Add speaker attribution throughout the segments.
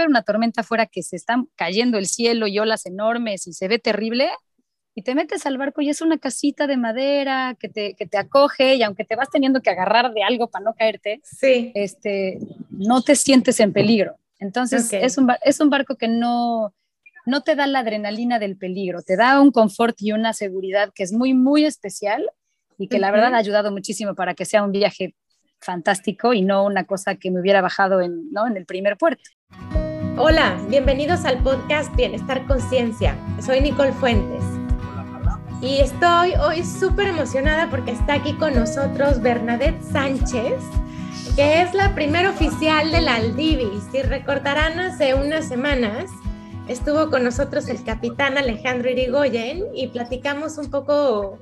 Speaker 1: haber una tormenta afuera que se está cayendo el cielo y olas enormes y se ve terrible, y te metes al barco y es una casita de madera que te, que te acoge y aunque te vas teniendo que agarrar de algo para no caerte,
Speaker 2: sí.
Speaker 1: este, no te sientes en peligro. Entonces es, un, es un barco que no, no te da la adrenalina del peligro, te da un confort y una seguridad que es muy, muy especial y que la verdad ha ayudado muchísimo para que sea un viaje fantástico y no una cosa que me hubiera bajado en, ¿no? en el primer puerto.
Speaker 2: Hola, bienvenidos al podcast Bienestar Conciencia. Soy Nicole Fuentes. Y estoy hoy súper emocionada porque está aquí con nosotros Bernadette Sánchez, que es la primera oficial de la Aldivis. Si recordarán, hace unas semanas estuvo con nosotros el capitán Alejandro Irigoyen y platicamos un poco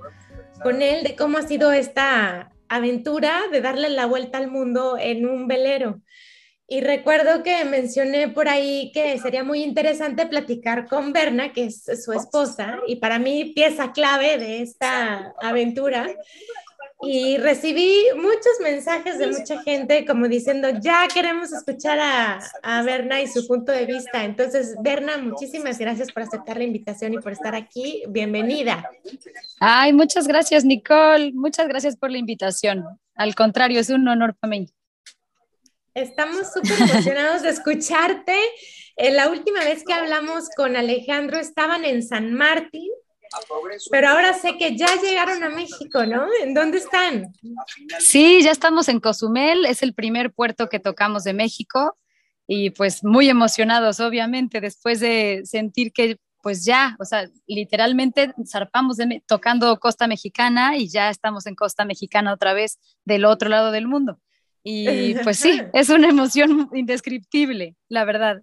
Speaker 2: con él de cómo ha sido esta aventura de darle la vuelta al mundo en un velero. Y recuerdo que mencioné por ahí que sería muy interesante platicar con Berna, que es su esposa, y para mí pieza clave de esta aventura. Y recibí muchos mensajes de mucha gente como diciendo, ya queremos escuchar a, a Berna y su punto de vista. Entonces, Berna, muchísimas gracias por aceptar la invitación y por estar aquí. Bienvenida.
Speaker 1: Ay, muchas gracias, Nicole. Muchas gracias por la invitación. Al contrario, es un honor para mí.
Speaker 2: Estamos súper emocionados de escucharte. Eh, la última vez que hablamos con Alejandro estaban en San Martín, pero ahora sé que ya llegaron a México, ¿no? ¿En dónde están?
Speaker 1: Sí, ya estamos en Cozumel, es el primer puerto que tocamos de México y pues muy emocionados, obviamente, después de sentir que pues ya, o sea, literalmente zarpamos de, tocando costa mexicana y ya estamos en costa mexicana otra vez del otro lado del mundo. Y pues sí, es una emoción indescriptible, la verdad.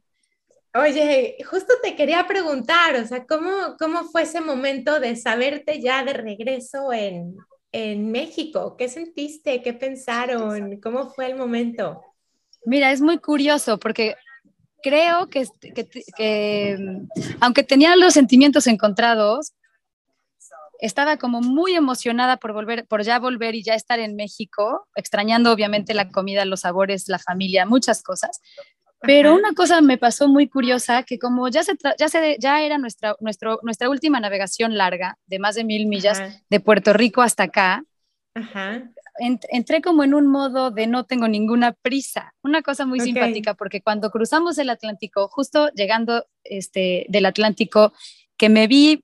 Speaker 2: Oye, justo te quería preguntar, o sea, ¿cómo, cómo fue ese momento de saberte ya de regreso en, en México? ¿Qué sentiste? ¿Qué pensaron? ¿Cómo fue el momento?
Speaker 1: Mira, es muy curioso porque creo que, que, que, aunque tenía los sentimientos encontrados, estaba como muy emocionada por volver, por ya volver y ya estar en México, extrañando obviamente la comida, los sabores, la familia, muchas cosas. Pero una cosa me pasó muy curiosa, que como ya, se ya, se, ya era nuestra, nuestro, nuestra última navegación larga, de más de mil millas, de Puerto Rico hasta acá, entré como en un modo de no tengo ninguna prisa. Una cosa muy simpática, porque cuando cruzamos el Atlántico, justo llegando este, del Atlántico, que me vi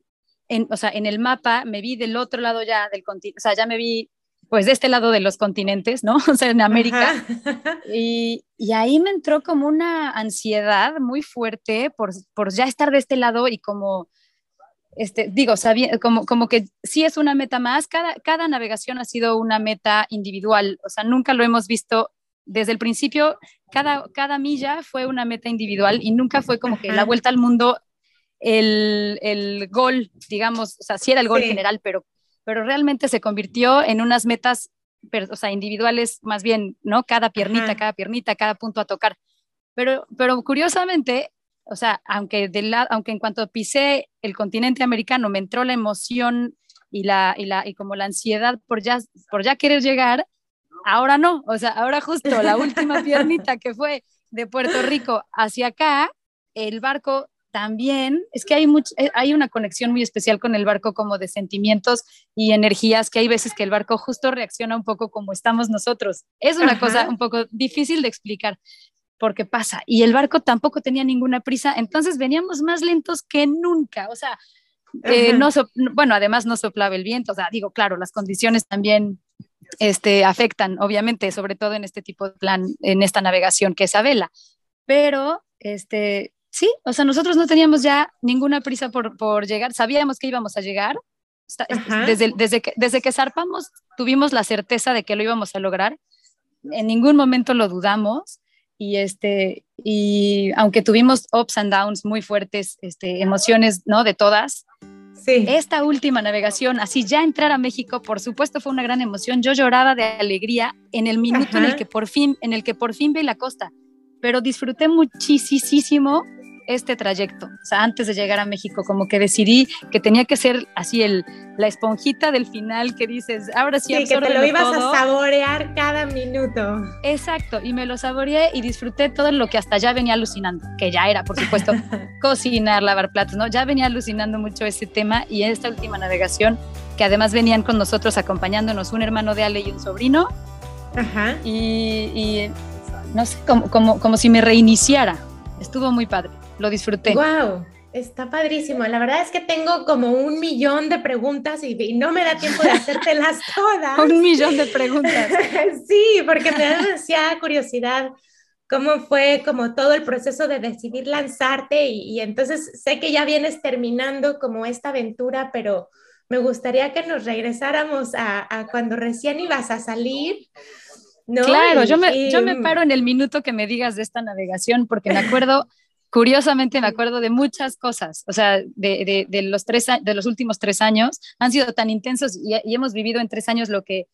Speaker 1: en, o sea, en el mapa me vi del otro lado ya del continente, o sea, ya me vi pues de este lado de los continentes, ¿no? O sea, en América. Y, y, ahí me entró como una ansiedad muy fuerte por, por ya estar de este lado y como, este, digo, como, como que sí es una meta más, cada, cada navegación ha sido una meta individual, o sea, nunca lo hemos visto desde el principio, cada, cada milla fue una meta individual y nunca fue como que la vuelta al mundo el, el, gol, digamos, o sea, sí era el gol general, pero, pero realmente se convirtió en unas metas, o sea, individuales más bien, ¿no? Cada piernita, cada piernita, cada punto a tocar. Pero, pero curiosamente, o sea, aunque, de la, aunque en cuanto pisé el continente americano me entró la emoción y, la, y, la, y como la ansiedad por ya, por ya querer llegar, ahora no, o sea, ahora justo la última piernita que fue de Puerto Rico hacia acá, el barco también es que hay, eh, hay una conexión muy especial con el barco como de sentimientos y energías que hay veces que el barco justo reacciona un poco como estamos nosotros. Es una cosa un poco difícil de explicar porque pasa. Y el barco tampoco tenía ninguna prisa, entonces veníamos más lentos que nunca. O sea, eh, no bueno, además no soplaba el viento, o sea, digo, claro, las condiciones también este, afectan, obviamente, sobre todo en este tipo de plan, en esta navegación que es a vela. Pero este, sí, o sea, nosotros no teníamos ya ninguna prisa por, por llegar, sabíamos que íbamos a llegar. Desde, desde, que, desde que zarpamos tuvimos la certeza de que lo íbamos a lograr. En ningún momento lo dudamos y este y aunque tuvimos ups and downs muy fuertes, este, emociones, ¿no? De todas. Sí. Esta última navegación, así ya entrar a México, por supuesto fue una gran emoción. Yo lloraba de alegría en el minuto en el que por fin, en el que por fin vi la costa, pero disfruté muchísimo este trayecto, o sea, antes de llegar a México, como que decidí que tenía que ser así el, la esponjita del final que dices, ahora sí,
Speaker 2: sí que te lo ibas a saborear cada minuto.
Speaker 1: Exacto, y me lo saboreé y disfruté todo lo que hasta ya venía alucinando, que ya era, por supuesto, cocinar, lavar platos, ¿no? Ya venía alucinando mucho ese tema y esta última navegación, que además venían con nosotros acompañándonos un hermano de Ale y un sobrino, Ajá. Y, y no sé, como, como, como si me reiniciara. Estuvo muy padre, lo disfruté.
Speaker 2: ¡Wow! Está padrísimo. La verdad es que tengo como un millón de preguntas y, no me da tiempo de hacértelas todas.
Speaker 1: un millón de preguntas.
Speaker 2: sí, porque me da demasiada curiosidad cómo fue como todo el proceso de decidir lanzarte y, y, entonces sé que ya vienes terminando como esta aventura, pero me gustaría que nos regresáramos a, a cuando recién ibas a salir
Speaker 1: Claro, yo, me, yo me paro en el minuto que me digas de esta navegación porque me acuerdo, curiosamente me acuerdo de muchas cosas, o sea, de, de, los, tres, de los últimos tres años, han sido tan intensos y, hemos vivido en tres años lo que,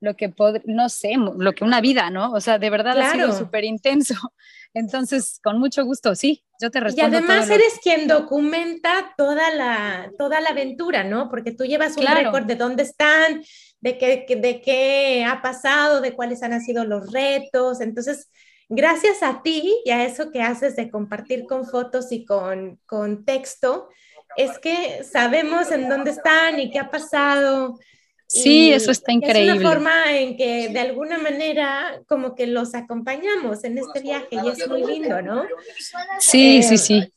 Speaker 1: lo que no sé, lo que una vida, ¿no? O sea, de verdad ha sido súper intenso. Entonces, con mucho gusto, sí, yo te respondo.
Speaker 2: Y además eres quien documenta toda la, toda la aventura, ¿no? Porque tú llevas un récord de dónde están, de qué, de qué ha pasado, de cuáles han sido los retos. Entonces, gracias a ti y a eso que haces de compartir con fotos y con, con texto, es que sabemos en dónde están y qué ha pasado.
Speaker 1: Sí, eso está increíble.
Speaker 2: Es una forma en que de alguna manera como que los acompañamos en este viaje y es muy lindo, ¿no?
Speaker 1: Sí, sí, sí.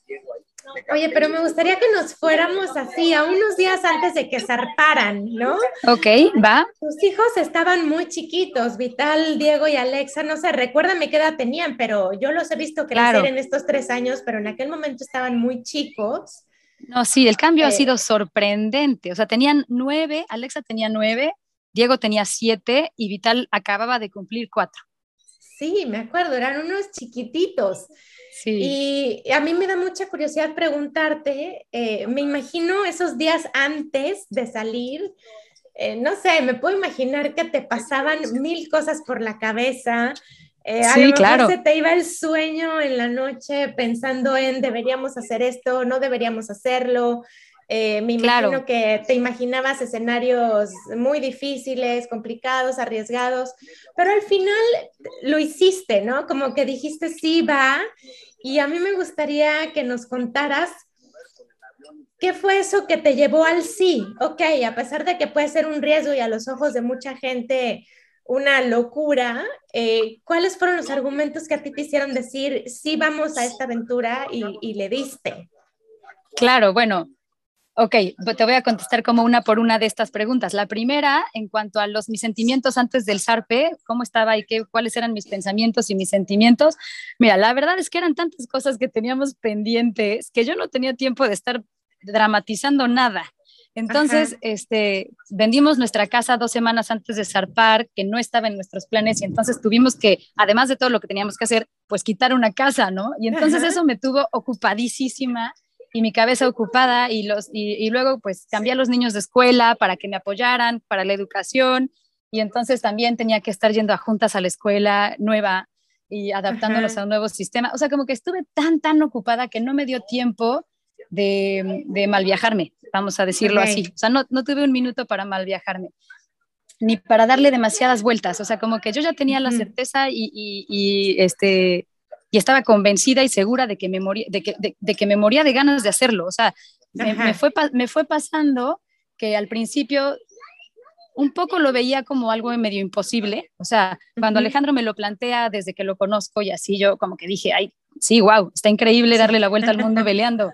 Speaker 2: Oye, pero me gustaría que nos fuéramos así a unos días antes de que zarparan, ¿no?
Speaker 1: Ok, va.
Speaker 2: Tus hijos estaban muy chiquitos, Vital, Diego y Alexa, no sé, recuérdame qué edad tenían, pero yo los he visto crecer en estos tres años, pero en aquel momento estaban muy chicos.
Speaker 1: No, sí, el cambio ha eh, sido sorprendente. O sea, tenían nueve, Alexa tenía nueve, Diego tenía siete y Vital acababa de cumplir cuatro.
Speaker 2: Sí, me acuerdo, eran unos chiquititos. Y a mí me da mucha curiosidad preguntarte, eh, me imagino esos días antes de salir, eh, no sé, me puedo imaginar que te pasaban mil cosas por la cabeza. Eh, sí, claro. se te iba el sueño en la noche pensando en deberíamos hacer esto, no deberíamos hacerlo. me imagino que te imaginabas escenarios muy difíciles, complicados, arriesgados, pero al final lo hiciste, ¿no? Como que dijiste, sí, va, y a mí me gustaría que nos contaras qué fue eso que te llevó al sí. Ok, a pesar de que puede ser un riesgo y a los ojos de mucha gente una locura, eh, ¿cuáles fueron los argumentos que a ti te hicieron decir, sí, vamos a esta aventura y, y le diste?
Speaker 1: Claro, bueno, Ok, te voy a contestar como una por una de estas preguntas. La primera, en cuanto a los mis sentimientos antes del SARPE, cómo estaba y qué, cuáles eran mis pensamientos y mis sentimientos. Mira, la verdad es que eran tantas cosas que teníamos pendientes que yo no tenía tiempo de estar dramatizando nada. Entonces, este, vendimos nuestra casa dos semanas antes de zarpar, que no estaba en nuestros planes, y entonces tuvimos que, además de todo lo que teníamos que hacer, pues quitar una casa, ¿no? Y entonces eso me tuvo ocupadísima y mi cabeza ocupada y, los, y, luego pues cambié a los niños de escuela para que me apoyaran para la educación y entonces también tenía que estar yendo a juntas a la escuela nueva y adaptándolos a un nuevo sistema. O sea, como que estuve tan, tan ocupada que no me dio tiempo de, de mal viajarme, vamos a decirlo así. O sea, no, no tuve un minuto para mal viajarme ni para darle demasiadas vueltas. O sea, como que yo ya tenía la certeza y, y, y este, y estaba convencida y segura de que me moría de que, de, que me moría de ganas de hacerlo. O sea, me, fue, me fue pasando que al principio un poco lo veía como algo medio imposible. O sea, cuando Alejandro me lo plantea desde que lo conozco y así yo como que dije, ay, sí, wow, está increíble darle la vuelta al mundo peleando.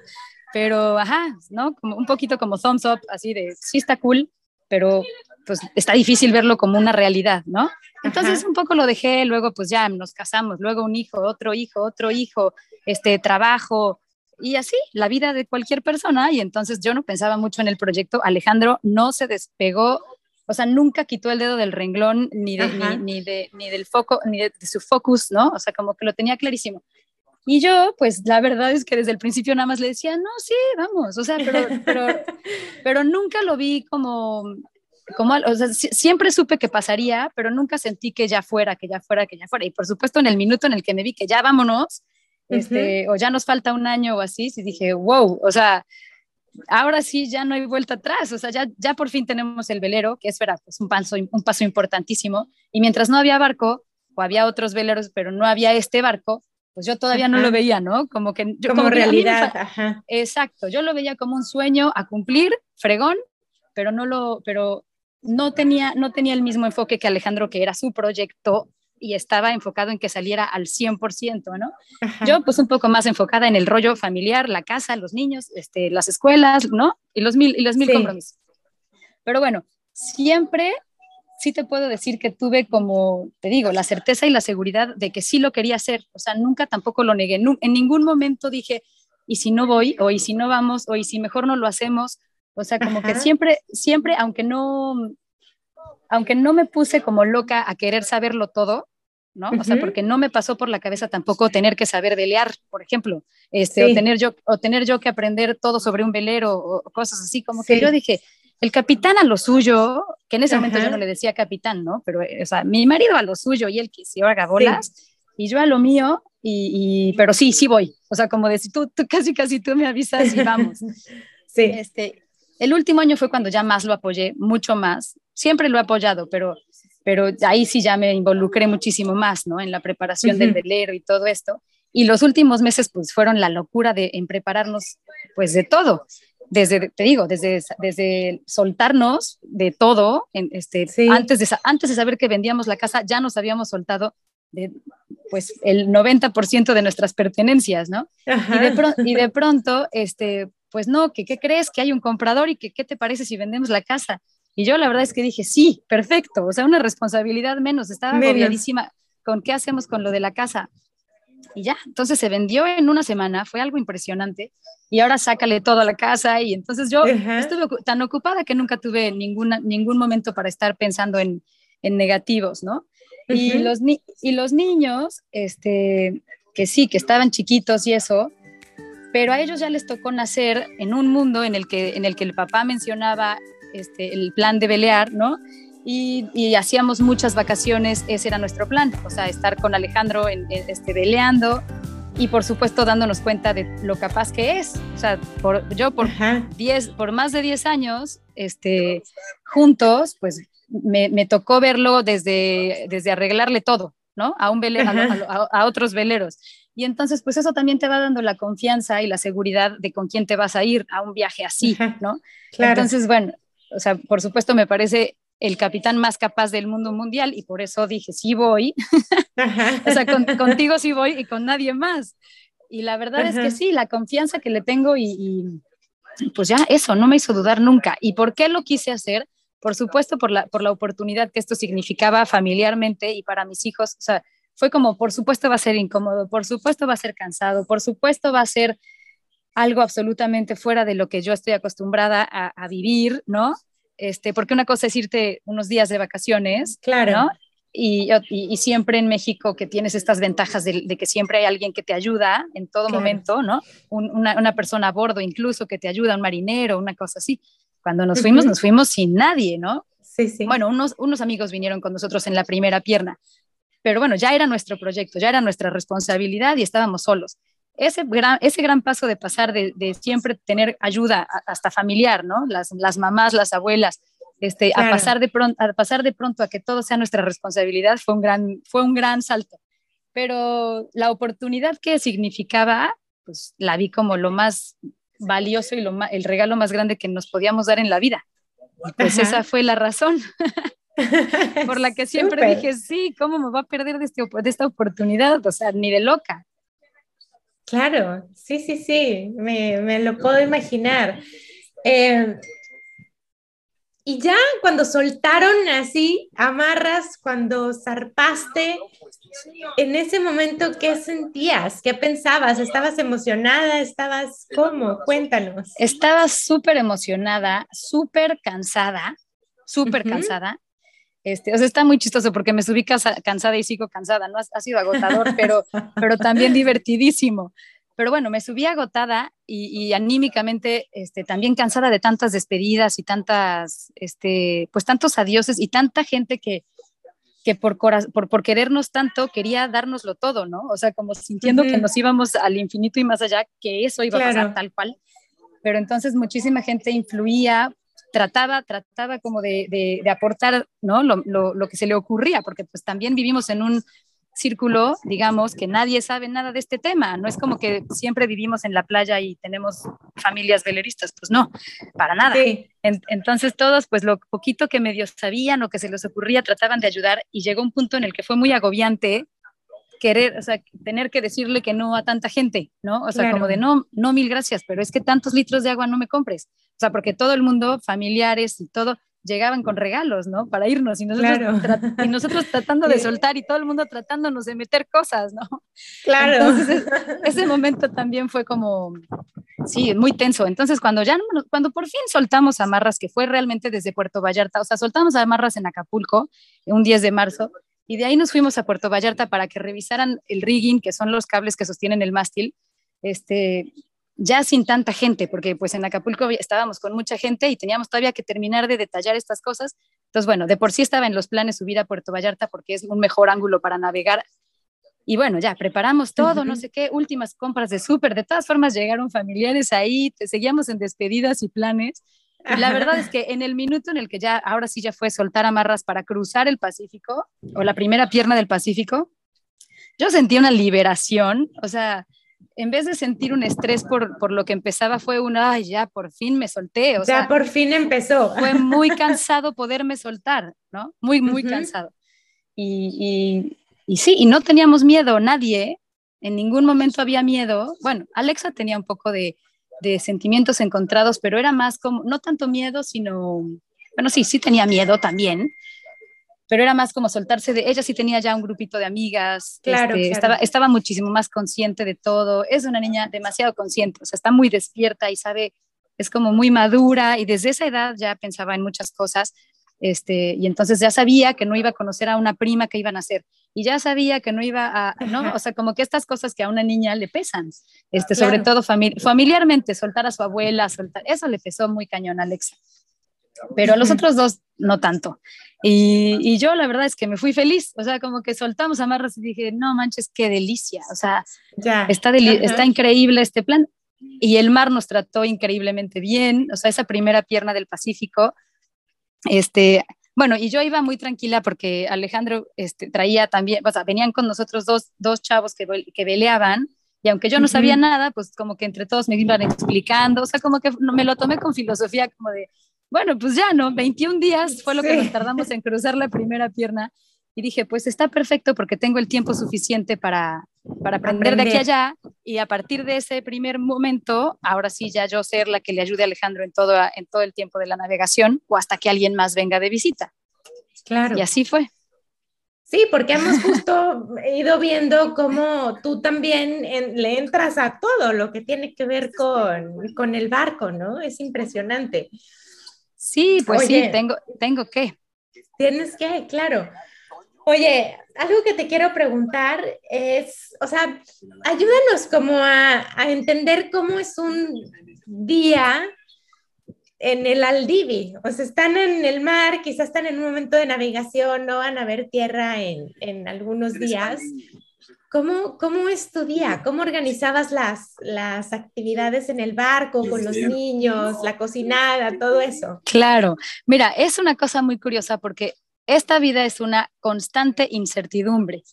Speaker 1: Pero, ajá, ¿no? Como un poquito como thumbs up, así de, sí está cool, pero pues está difícil verlo como una realidad, ¿no? Entonces un poco lo dejé, luego pues ya nos casamos, luego un hijo, otro hijo, otro hijo, este trabajo y así la vida de cualquier persona y entonces yo no pensaba mucho en el proyecto, Alejandro no se despegó, o sea, nunca quitó el dedo del renglón ni, de, ni, de, ni del foco, ni de, su focus, ¿no? O sea, como que lo tenía clarísimo. Y yo, pues la verdad es que desde el principio nada más le decía, no, sí, vamos, o sea, pero, pero, pero nunca lo vi como, como, o sea, siempre supe que pasaría, pero nunca sentí que ya fuera, que ya fuera, que ya fuera. Y por supuesto, en el minuto en el que me vi que ya vámonos, este, o ya nos falta un año o así, y dije, wow, o sea, ahora sí ya no hay vuelta atrás, o sea, ya, ya por fin tenemos el velero, que es verdad, pues un paso, un paso importantísimo, y mientras no había barco, o había otros veleros, pero no había este barco, pues yo todavía no lo veía, ¿no? Como que yo,
Speaker 2: como, realidad,
Speaker 1: exacto, yo lo veía como un sueño a cumplir, fregón, pero no lo, pero no tenía, no tenía el mismo enfoque que Alejandro, que era su proyecto y estaba enfocado en que saliera al 100%, ¿no? Yo pues un poco más enfocada en el rollo familiar, la casa, los niños, este, las escuelas, ¿no? Y los mil, y los mil compromisos. Pero bueno, siempre sí te puedo decir que tuve como, te digo, la certeza y la seguridad de que sí lo quería hacer. O sea, nunca tampoco lo negué. En ningún momento dije, ¿y si no voy? ¿O y si no vamos? ¿O y si mejor no lo hacemos? O sea, como que siempre, siempre, aunque no, aunque no me puse como loca a querer saberlo todo, ¿no? O sea, porque no me pasó por la cabeza tampoco tener que saber velear, por ejemplo, este, o, tener yo, o tener yo que aprender todo sobre un velero o, cosas así, como que yo dije, el capitán a lo suyo, que en ese momento yo no le decía capitán, ¿no? Pero, o sea, mi marido a lo suyo y él que se haga bolas, y yo a lo mío, y, pero sí, sí voy. O sea, como decir, tú, tú casi, casi tú me avisas y vamos. sí. Este, el último año fue cuando ya más lo apoyé, mucho más. Siempre lo he apoyado, pero pero ahí sí ya me involucré muchísimo más, ¿no? En la preparación del velero y todo esto. Y los últimos meses, pues, fueron la locura de en prepararnos, pues, de todo. Desde, te digo, desde, desde soltarnos de todo, en, este, antes, de, antes de saber que vendíamos la casa, ya nos habíamos soltado de, pues, el 90% de nuestras pertenencias, ¿no? Y de, y de, pronto, este, pues, no, que qué crees? Que hay un comprador y que qué te parece si vendemos la casa y yo la verdad es que dije, sí, perfecto, o sea, una responsabilidad menos, estaba agobiadísima con qué hacemos con lo de la casa. Y ya, entonces se vendió en una semana, fue algo impresionante. Y ahora sácale todo a la casa. Y entonces yo estuve tan ocupada que nunca tuve ninguna, ningún momento para estar pensando en, en negativos, ¿no? y, los y los niños, este, que sí, que estaban chiquitos y eso, pero a ellos ya les tocó nacer en un mundo en el que, en el, que el papá mencionaba este, el plan de velear, ¿no? Y, hacíamos muchas vacaciones, ese era nuestro plan, o sea, estar con Alejandro en, este, veleando y por supuesto dándonos cuenta de lo capaz que es. O sea, por, yo por, diez, por más de 10 años este, juntos, pues me, tocó verlo desde, desde arreglarle todo, ¿no? A un velero, a, otros veleros. Y entonces, pues eso también te va dando la confianza y la seguridad de con quién te vas a ir a un viaje así, ¿no? Entonces, bueno, o sea, por supuesto me parece el capitán más capaz del mundo mundial y por eso dije, sí voy, o sea, contigo sí voy y con nadie más. Y la verdad es que sí, la confianza que le tengo y, pues ya eso, no me hizo dudar nunca. ¿Y por qué lo quise hacer? Por supuesto, por la, por la oportunidad que esto significaba familiarmente y para mis hijos. O sea, fue como, por supuesto va a ser incómodo, por supuesto va a ser cansado, por supuesto va a ser algo absolutamente fuera de lo que yo estoy acostumbrada a, vivir, ¿no? Este, porque una cosa es irte unos días de vacaciones, claro. ¿no? Y, y, siempre en México que tienes estas ventajas de, que siempre hay alguien que te ayuda en todo momento, ¿no? una, una, persona a bordo incluso que te ayuda, un marinero, una cosa así. Cuando nos fuimos, nos fuimos sin nadie, ¿no? Sí, sí. Bueno, unos, unos amigos vinieron con nosotros en la primera pierna, pero bueno, ya era nuestro proyecto, ya era nuestra responsabilidad y estábamos solos ese gran, ese gran paso de pasar de, siempre tener ayuda hasta familiar, ¿no? Las, las mamás, las abuelas, este, a, pasar de pronto, a pasar de pronto a que todo sea nuestra responsabilidad fue un gran, fue un gran salto. Pero la oportunidad que significaba, pues la vi como lo más valioso y lo el regalo más grande que nos podíamos dar en la vida. pues esa fue la razón por la que siempre dije, sí, ¿cómo me va a perder de, este, de esta oportunidad? O sea, ni de loca.
Speaker 2: Claro, sí, sí, sí, me, lo puedo imaginar. Em, y ya cuando soltaron así, amarras, cuando zarpaste, en ese momento, ¿qué sentías? ¿Qué pensabas? ¿Estabas emocionada? ¿Estabas cómo? Cuéntanos.
Speaker 1: Estaba súper emocionada, súper cansada, súper cansada. Este, o sea, está muy chistoso porque me subí cansada y sigo cansada, ¿no? Ha, sido agotador, pero, pero también divertidísimo. Pero bueno, me subí agotada y, anímicamente este, también cansada de tantas despedidas y tantas, este, pues tantos adioses y tanta gente que, que por, por, por, querernos tanto quería dárnoslo todo, ¿no? O sea, como sintiendo que nos íbamos al infinito y más allá, que eso iba a pasar tal cual. Pero entonces muchísima gente influía, trataba, trataba como de, de, aportar, ¿no? Lo, lo, lo, que se le ocurría, porque pues también vivimos en un círculo, digamos, que nadie sabe nada de este tema. No es como que siempre vivimos en la playa y tenemos familias veleristas, pues no, para nada. entonces todos, pues lo poquito que medio sabían o que se les ocurría, trataban de ayudar y llegó un punto en el que fue muy agobiante querer, o sea, tener que decirle que no a tanta gente, ¿no? O sea, como de no, no mil gracias, pero es que tantos litros de agua no me compres. O sea, porque todo el mundo, familiares y todo, llegaban con regalos, ¿no? Para irnos y nosotros, y nosotros tratando de soltar y todo el mundo tratándonos de meter cosas, ¿no?
Speaker 2: Claro.
Speaker 1: Entonces, ese momento también fue como, sí, muy tenso. Entonces, cuando ya, cuando por fin soltamos amarras, que fue realmente desde Puerto Vallarta, o sea, soltamos amarras en Acapulco un 10 de marzo, y de ahí nos fuimos a Puerto Vallarta para que revisaran el rigging, que son los cables que sostienen el mástil, este, ya sin tanta gente, porque pues en Acapulco estábamos con mucha gente y teníamos todavía que terminar de detallar estas cosas. Entonces, bueno, de por sí estaba en los planes subir a Puerto Vallarta porque es un mejor ángulo para navegar. Y bueno, ya preparamos todo, no sé qué, últimas compras de súper. De todas formas, llegaron familiares ahí, te seguíamos en despedidas y planes. La verdad es que en el minuto en el que ya, ahora sí ya fue soltar amarras para cruzar el Pacífico, o la primera pierna del Pacífico, yo sentí una liberación, o sea, en vez de sentir un estrés por, por lo que empezaba, fue una, ay, ya por fin me solté. O
Speaker 2: ya por fin empezó.
Speaker 1: Fue muy cansado poderme soltar, ¿no? Muy, muy cansado. Y, y, sí, y no teníamos miedo, nadie, en ningún momento había miedo. Bueno, Alexa tenía un poco de, de sentimientos encontrados, pero era más como, no tanto miedo, sino, bueno, sí, sí tenía miedo también, pero era más como soltarse de ella sí tenía ya un grupito de amigas,
Speaker 2: claro,
Speaker 1: este, Estaba, estaba muchísimo más consciente de todo, es una niña demasiado consciente, o sea, está muy despierta y sabe, es como muy madura y desde esa edad ya pensaba en muchas cosas, este, y entonces ya sabía que no iba a conocer a una prima que iban a hacer y ya sabía que no iba a, ¿no? O sea, como que estas cosas que a una niña le pesan, este, sobre todo familiarmente, soltar a su abuela, soltar, eso le pesó muy cañón a Alexa pero a los otros dos no tanto. Y, y, yo la verdad es que me fui feliz, o sea, como que soltamos amarras y dije, no manches, qué delicia, o sea, ya. Está, está increíble este plan. Y el mar nos trató increíblemente bien, o sea, esa primera pierna del Pacífico, este, bueno, y yo iba muy tranquila porque Alejandro este, traía también, o sea, venían con nosotros dos, dos chavos que, que veleaban, y aunque yo no sabía nada, pues como que entre todos me iban explicando, o sea, como que me lo tomé con filosofía como de, bueno, pues ya no, 21 días fue lo que nos tardamos en cruzar la primera pierna y dije, pues está perfecto porque tengo el tiempo suficiente para, para aprender, de aquí allá y a partir de ese primer momento, ahora sí ya yo ser la que le ayude a Alejandro en todo, en todo el tiempo de la navegación o hasta que alguien más venga de visita.
Speaker 2: Claro.
Speaker 1: Y así fue.
Speaker 2: Sí, porque hemos justo ido viendo cómo tú también le entras a todo lo que tiene que ver con, con el barco, ¿no? Es impresionante.
Speaker 1: Sí, pues sí, tengo, tengo que.
Speaker 2: Tienes que, claro. Oye, algo que te quiero preguntar es, o sea, ayúdanos como a, a entender cómo es un día en el Aldivi. O sea, están en el mar, quizás están en un momento de navegación, no van a ver tierra en, en algunos días. ¿Cómo, ¿Cómo es tu día? ¿Cómo organizabas las, las actividades en el barco, con los niños, la cocinada, todo eso?
Speaker 1: Claro, mira, es una cosa muy curiosa porque esta vida es una constante incertidumbre.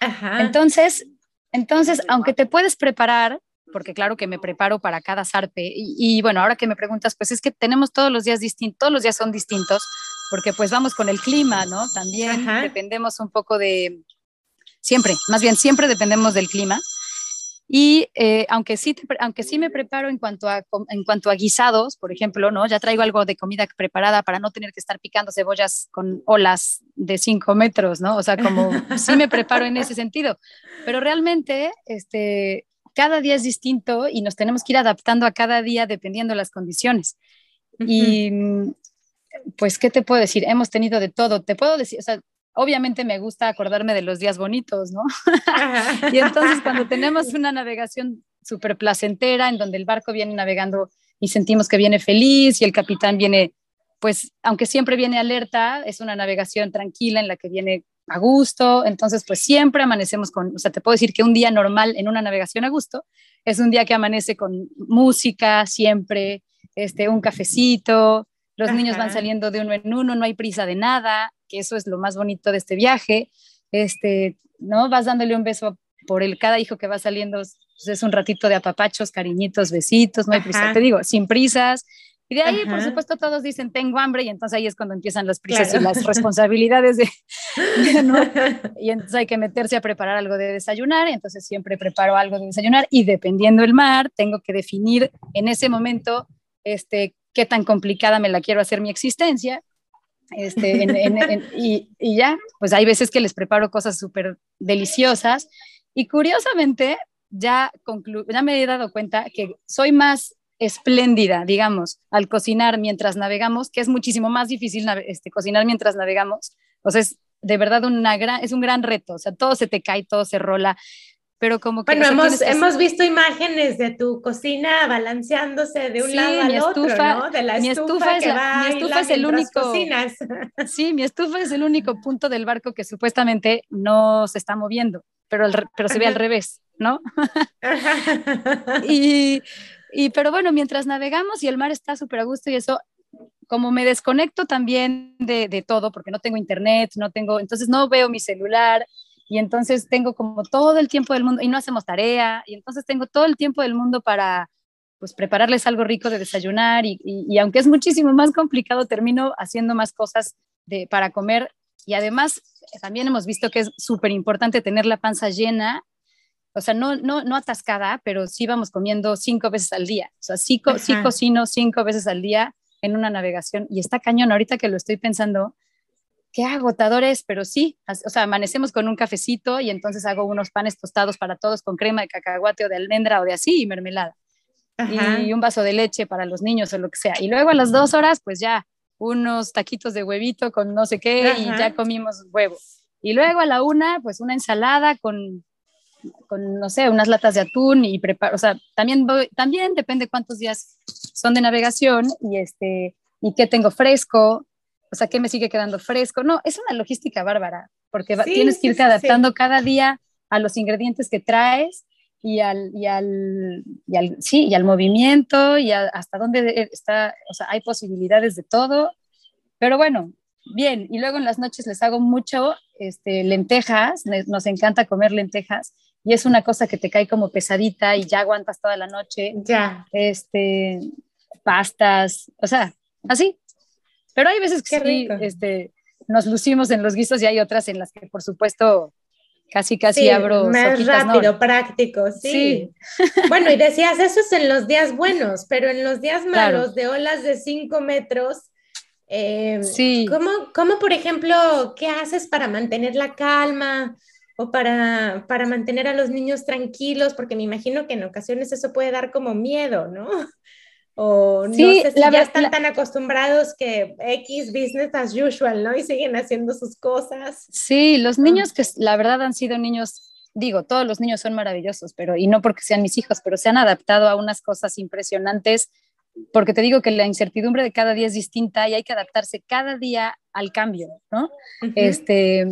Speaker 2: Ajá.
Speaker 1: Entonces, entonces, aunque te puedes preparar, porque claro que me preparo para cada zarpe, y, bueno, ahora que me preguntas, pues es que tenemos todos los días distintos, todos los días son distintos, porque pues vamos con el clima, ¿no? También dependemos un poco de, siempre, más bien siempre dependemos del clima. Y eh, aunque, sí aunque sí me preparo en cuanto, a, en cuanto a guisados, por ejemplo, ¿no? ya traigo algo de comida preparada para no tener que estar picando cebollas con olas de 5 metros, ¿no? O sea, como sí me preparo en ese sentido. Pero realmente, este, cada día es distinto y nos tenemos que ir adaptando a cada día dependiendo de las condiciones. Y pues, ¿qué te puedo decir? Hemos tenido de todo. Te puedo decir, o sea, obviamente me gusta acordarme de los días bonitos, ¿no? y entonces cuando tenemos una navegación súper placentera en donde el barco viene navegando y sentimos que viene feliz y el capitán viene, pues, aunque siempre viene alerta, es una navegación tranquila en la que viene a gusto, entonces pues siempre amanecemos con, o sea, te puedo decir que un día normal en una navegación a gusto es un día que amanece con música siempre, este, un cafecito, los niños van saliendo de uno en uno, no hay prisa de nada, que eso es lo más bonito de este viaje, este, ¿no? Vas dándole un beso por el cada hijo que va saliendo, pues, es un ratito de apapachos, cariñitos, besitos, no hay prisa, te digo, sin prisas, y de ahí, por supuesto, todos dicen, tengo hambre, y entonces ahí es cuando empiezan las prisas y las responsabilidades de, ¿no? Y entonces hay que meterse a preparar algo de desayunar, y entonces siempre preparo algo de desayunar, y dependiendo el mar, tengo que definir en ese momento este, qué tan complicada me la quiero hacer mi existencia, este, y, y, ya, pues hay veces que les preparo cosas súper deliciosas, y curiosamente, ya, ya me he dado cuenta que soy más espléndida, digamos, al cocinar mientras navegamos, que es muchísimo más difícil este, cocinar mientras navegamos. O sea, es de verdad una gran, es un gran reto. O sea, todo se te cae, todo se rola. Pero como que...
Speaker 2: Bueno, hemos, hemos visto imágenes de tu cocina balanceándose de un lado al otro, ¿no? De la
Speaker 1: mi estufa, es, mi estufa es el único... Cocinas. Sí, mi estufa es el único punto del barco que supuestamente no se está moviendo, pero, pero se ve al revés, ¿no? y y pero bueno, mientras navegamos y el mar está súper a gusto y eso, como me desconecto también de, de, todo, porque no tengo internet, no tengo, entonces no veo mi celular y entonces tengo como todo el tiempo del mundo y no hacemos tarea y entonces tengo todo el tiempo del mundo para pues prepararles algo rico de desayunar y, y, aunque es muchísimo más complicado, termino haciendo más cosas de, para comer y además también hemos visto que es súper importante tener la panza llena o sea, no, no, no atascada, pero sí vamos comiendo cinco veces al día. O sea, sí, sí cocino cinco veces al día en una navegación y está cañón. Ahorita que lo estoy pensando, qué agotador es, pero sí, o sea, amanecemos con un cafecito y entonces hago unos panes tostados para todos con crema de cacahuate o de almendra o de así y mermelada. Y un vaso de leche para los niños o lo que sea. Y luego a las dos horas, pues ya, unos taquitos de huevito con no sé qué y ya comimos huevo. Y luego a la una, pues una ensalada con con, no sé, unas latas de atún y preparo, o sea, también, también depende cuántos días son de navegación y, este, y qué tengo fresco, o sea, qué me sigue quedando fresco. No, es una logística bárbara, porque tienes que irte adaptando cada día a los ingredientes que traes y al, y al, y al, sí, y al movimiento y hasta dónde está, o sea, hay posibilidades de todo. Pero bueno, bien, y luego en las noches les hago mucho este, lentejas, nos encanta comer lentejas, y es una cosa que te cae como pesadita y ya aguantas toda la noche.
Speaker 2: Ya.
Speaker 1: Este, pastas, o sea, así. Pero hay veces que sí, este, nos lucimos en los guisos y hay otras en las que, por supuesto, casi casi abro.
Speaker 2: Más rápido, práctico, sí. bueno, y decías, eso es en los días buenos, pero en los días malos de olas de 5 metros, eh, sí. ¿cómo, ¿cómo, por ejemplo, qué haces para mantener la calma? o para, para mantener a los niños tranquilos, porque me imagino que en ocasiones eso puede dar como miedo, ¿no? O no sé si ya están tan acostumbrados que X business as usual, ¿no? Y siguen haciendo sus cosas.
Speaker 1: Sí, los niños que la verdad han sido niños, digo, todos los niños son maravillosos, pero y no porque sean mis hijos, pero se han adaptado a unas cosas impresionantes, porque te digo que la incertidumbre de cada día es distinta y hay que adaptarse cada día al cambio, ¿no? Este,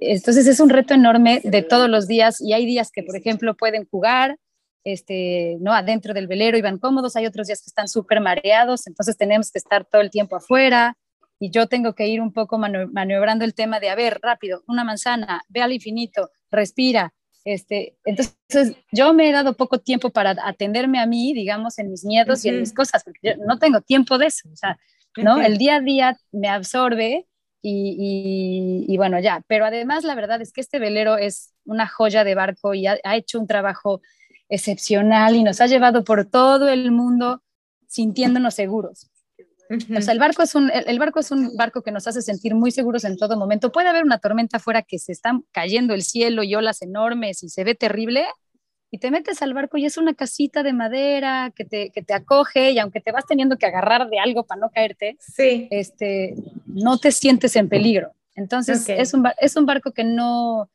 Speaker 1: entonces es un reto enorme de todos los días y hay días que, por ejemplo, pueden jugar, este, ¿no? Adentro del velero y van cómodos, hay otros días que están súper mareados, entonces tenemos que estar todo el tiempo afuera y yo tengo que ir un poco maniobrando el tema de, a ver, rápido, una manzana, ve al infinito, respira. Este, entonces yo me he dado poco tiempo para atenderme a mí, digamos, en mis miedos y en mis cosas, porque yo no tengo tiempo de eso, o sea, ¿no? El día a día me absorbe y, bueno, ya, pero además la verdad es que este velero es una joya de barco y ha, hecho un trabajo excepcional y nos ha llevado por todo el mundo sintiéndonos seguros. O sea, el barco, es un, el barco es un barco que nos hace sentir muy seguros en todo momento. Puede haber una tormenta afuera que se está cayendo el cielo y olas enormes y se ve terrible, y te metes al barco y es una casita de madera que te, que te acoge y aunque te vas teniendo que agarrar de algo para no caerte,
Speaker 2: sí.
Speaker 1: este, no te sientes en peligro. Entonces es, un, es un barco que no,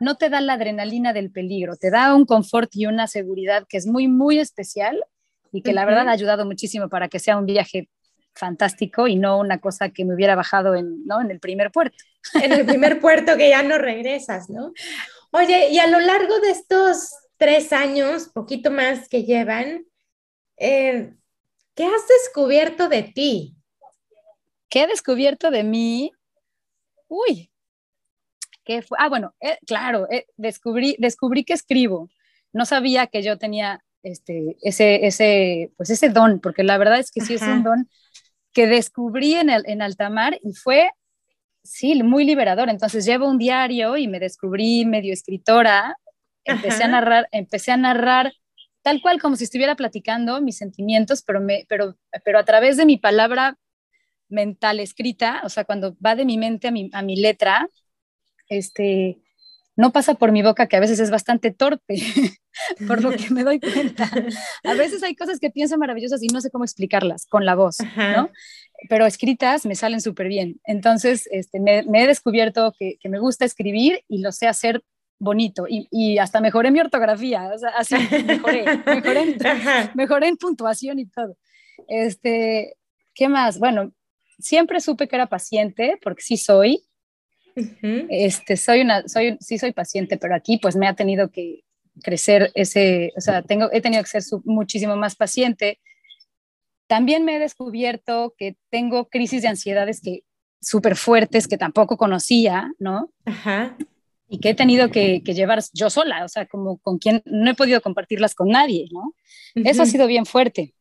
Speaker 1: no te da la adrenalina del peligro, te da un confort y una seguridad que es muy, muy especial y que la verdad ha ayudado muchísimo para que sea un viaje fantástico y no una cosa que me hubiera bajado en, ¿no? en el primer puerto.
Speaker 2: En el primer puerto que ya no regresas, ¿no? Oye, y a lo largo de estos tres años, poquito más que llevan, eh, ¿qué has descubierto de ti?
Speaker 1: ¿Qué he descubierto de mí? Uy, ¿qué fue? Ah, bueno, eh, claro, eh, descubrí, descubrí que escribo. No sabía que yo tenía este, ese, ese, pues ese don, porque la verdad es que sí es un don que descubrí en, el, en Altamar y fue, sí, muy liberador. Entonces llevo un diario y me descubrí medio escritora, empecé a narrar, empecé a narrar tal cual como si estuviera platicando mis sentimientos, pero, me, pero, pero a través de mi palabra mental escrita, o sea, cuando va de mi mente a mi, a mi letra, este, no pasa por mi boca, que a veces es bastante torpe, por lo que me doy cuenta. A veces hay cosas que pienso maravillosas y no sé cómo explicarlas con la voz, ¿no? Pero escritas me salen súper bien. Entonces, este, me, he descubierto que, me gusta escribir y lo sé hacer bonito y, hasta mejoré mi ortografía, o sea, así mejoré, mejoré, en, puntuación y todo. Este, ¿Qué más? Bueno, siempre supe que era paciente, porque sí soy, este, soy una, soy, sí soy paciente, pero aquí pues me ha tenido que crecer ese, o sea, tengo, he tenido que ser muchísimo más paciente. También me he descubierto que tengo crisis de ansiedades que súper fuertes que tampoco conocía, ¿no? Ajá. Y que he tenido que, que, llevar yo sola, o sea, como con quien no he podido compartirlas con nadie, ¿no? Eso ha sido bien fuerte.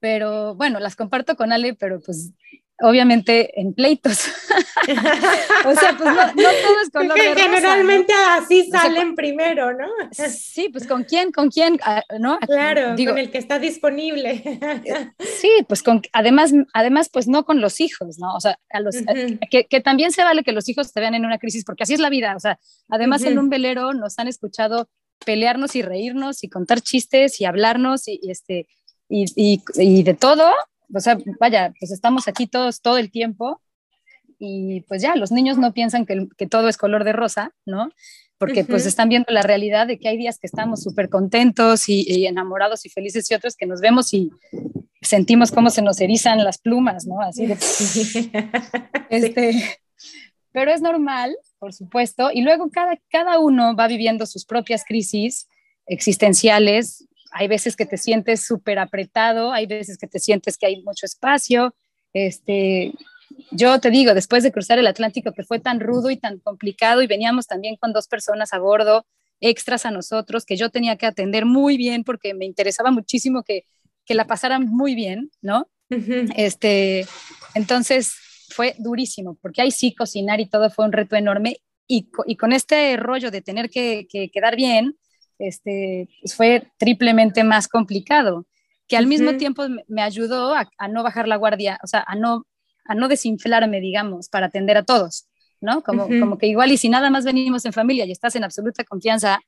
Speaker 1: Pero bueno, las comparto con Ale, pero pues obviamente en pleitos. o sea, pues no, todo es color de rosa,
Speaker 2: Generalmente así salen primero, ¿no?
Speaker 1: sí, pues con quién, con quién, ah, ¿no?
Speaker 2: Claro, con el que está disponible.
Speaker 1: sí, pues con, además, además, pues no con los hijos, ¿no? O sea, a los, que, que, también se vale que los hijos te vean en una crisis, porque así es la vida, o sea, además en un velero nos han escuchado pelearnos y reírnos y contar chistes y hablarnos y, y este, y, y, y de todo, o sea, vaya, pues estamos aquí todos todo el tiempo y pues ya, los niños no piensan que, que todo es color de rosa, ¿no? Porque pues están viendo la realidad de que hay días que estamos súper contentos y, enamorados y felices y otros que nos vemos y sentimos cómo se nos erizan las plumas, ¿no? Así de... este, pero es normal, por supuesto, y luego cada, cada uno va viviendo sus propias crisis existenciales hay veces que te sientes súper apretado, hay veces que te sientes que hay mucho espacio. Este, yo te digo, después de cruzar el Atlántico, que fue tan rudo y tan complicado, y veníamos también con dos personas a bordo, extras a nosotros, que yo tenía que atender muy bien porque me interesaba muchísimo que, que la pasaran muy bien, ¿no? este, entonces fue durísimo, porque ahí sí cocinar y todo fue un reto enorme. Y, y con este rollo de tener que, que quedar bien, este, pues, fue triplemente más complicado, que al mismo tiempo me ayudó a, no bajar la guardia, o sea, a no, a no desinflarme, digamos, para atender a todos, ¿no? Como, como que igual y si nada más venimos en familia y estás en absoluta confianza,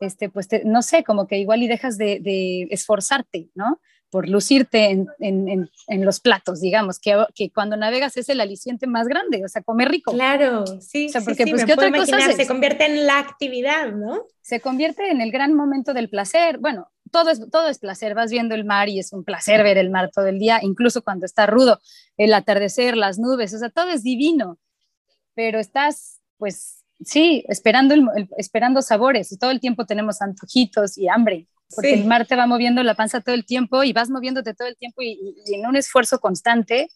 Speaker 1: este, pues no sé, como que igual y dejas de, de esforzarte, ¿no? Por lucirte en, en, en, los platos, digamos, que, que, cuando navegas es el aliciente más grande, o sea, comer rico.
Speaker 2: Claro, sí, o sea, porque pues, ¿qué otra cosa se convierte en la actividad, ¿no?
Speaker 1: Se convierte en el gran momento del placer. Bueno, todo es, todo es placer, vas viendo el mar y es un placer ver el mar todo el día, incluso cuando está rudo, el atardecer, las nubes, o sea, todo es divino, pero estás, pues, sí, esperando, esperando sabores, y todo el tiempo tenemos antojitos y hambre porque el mar te va moviendo la panza todo el tiempo y vas moviéndote todo el tiempo y, en un esfuerzo constante.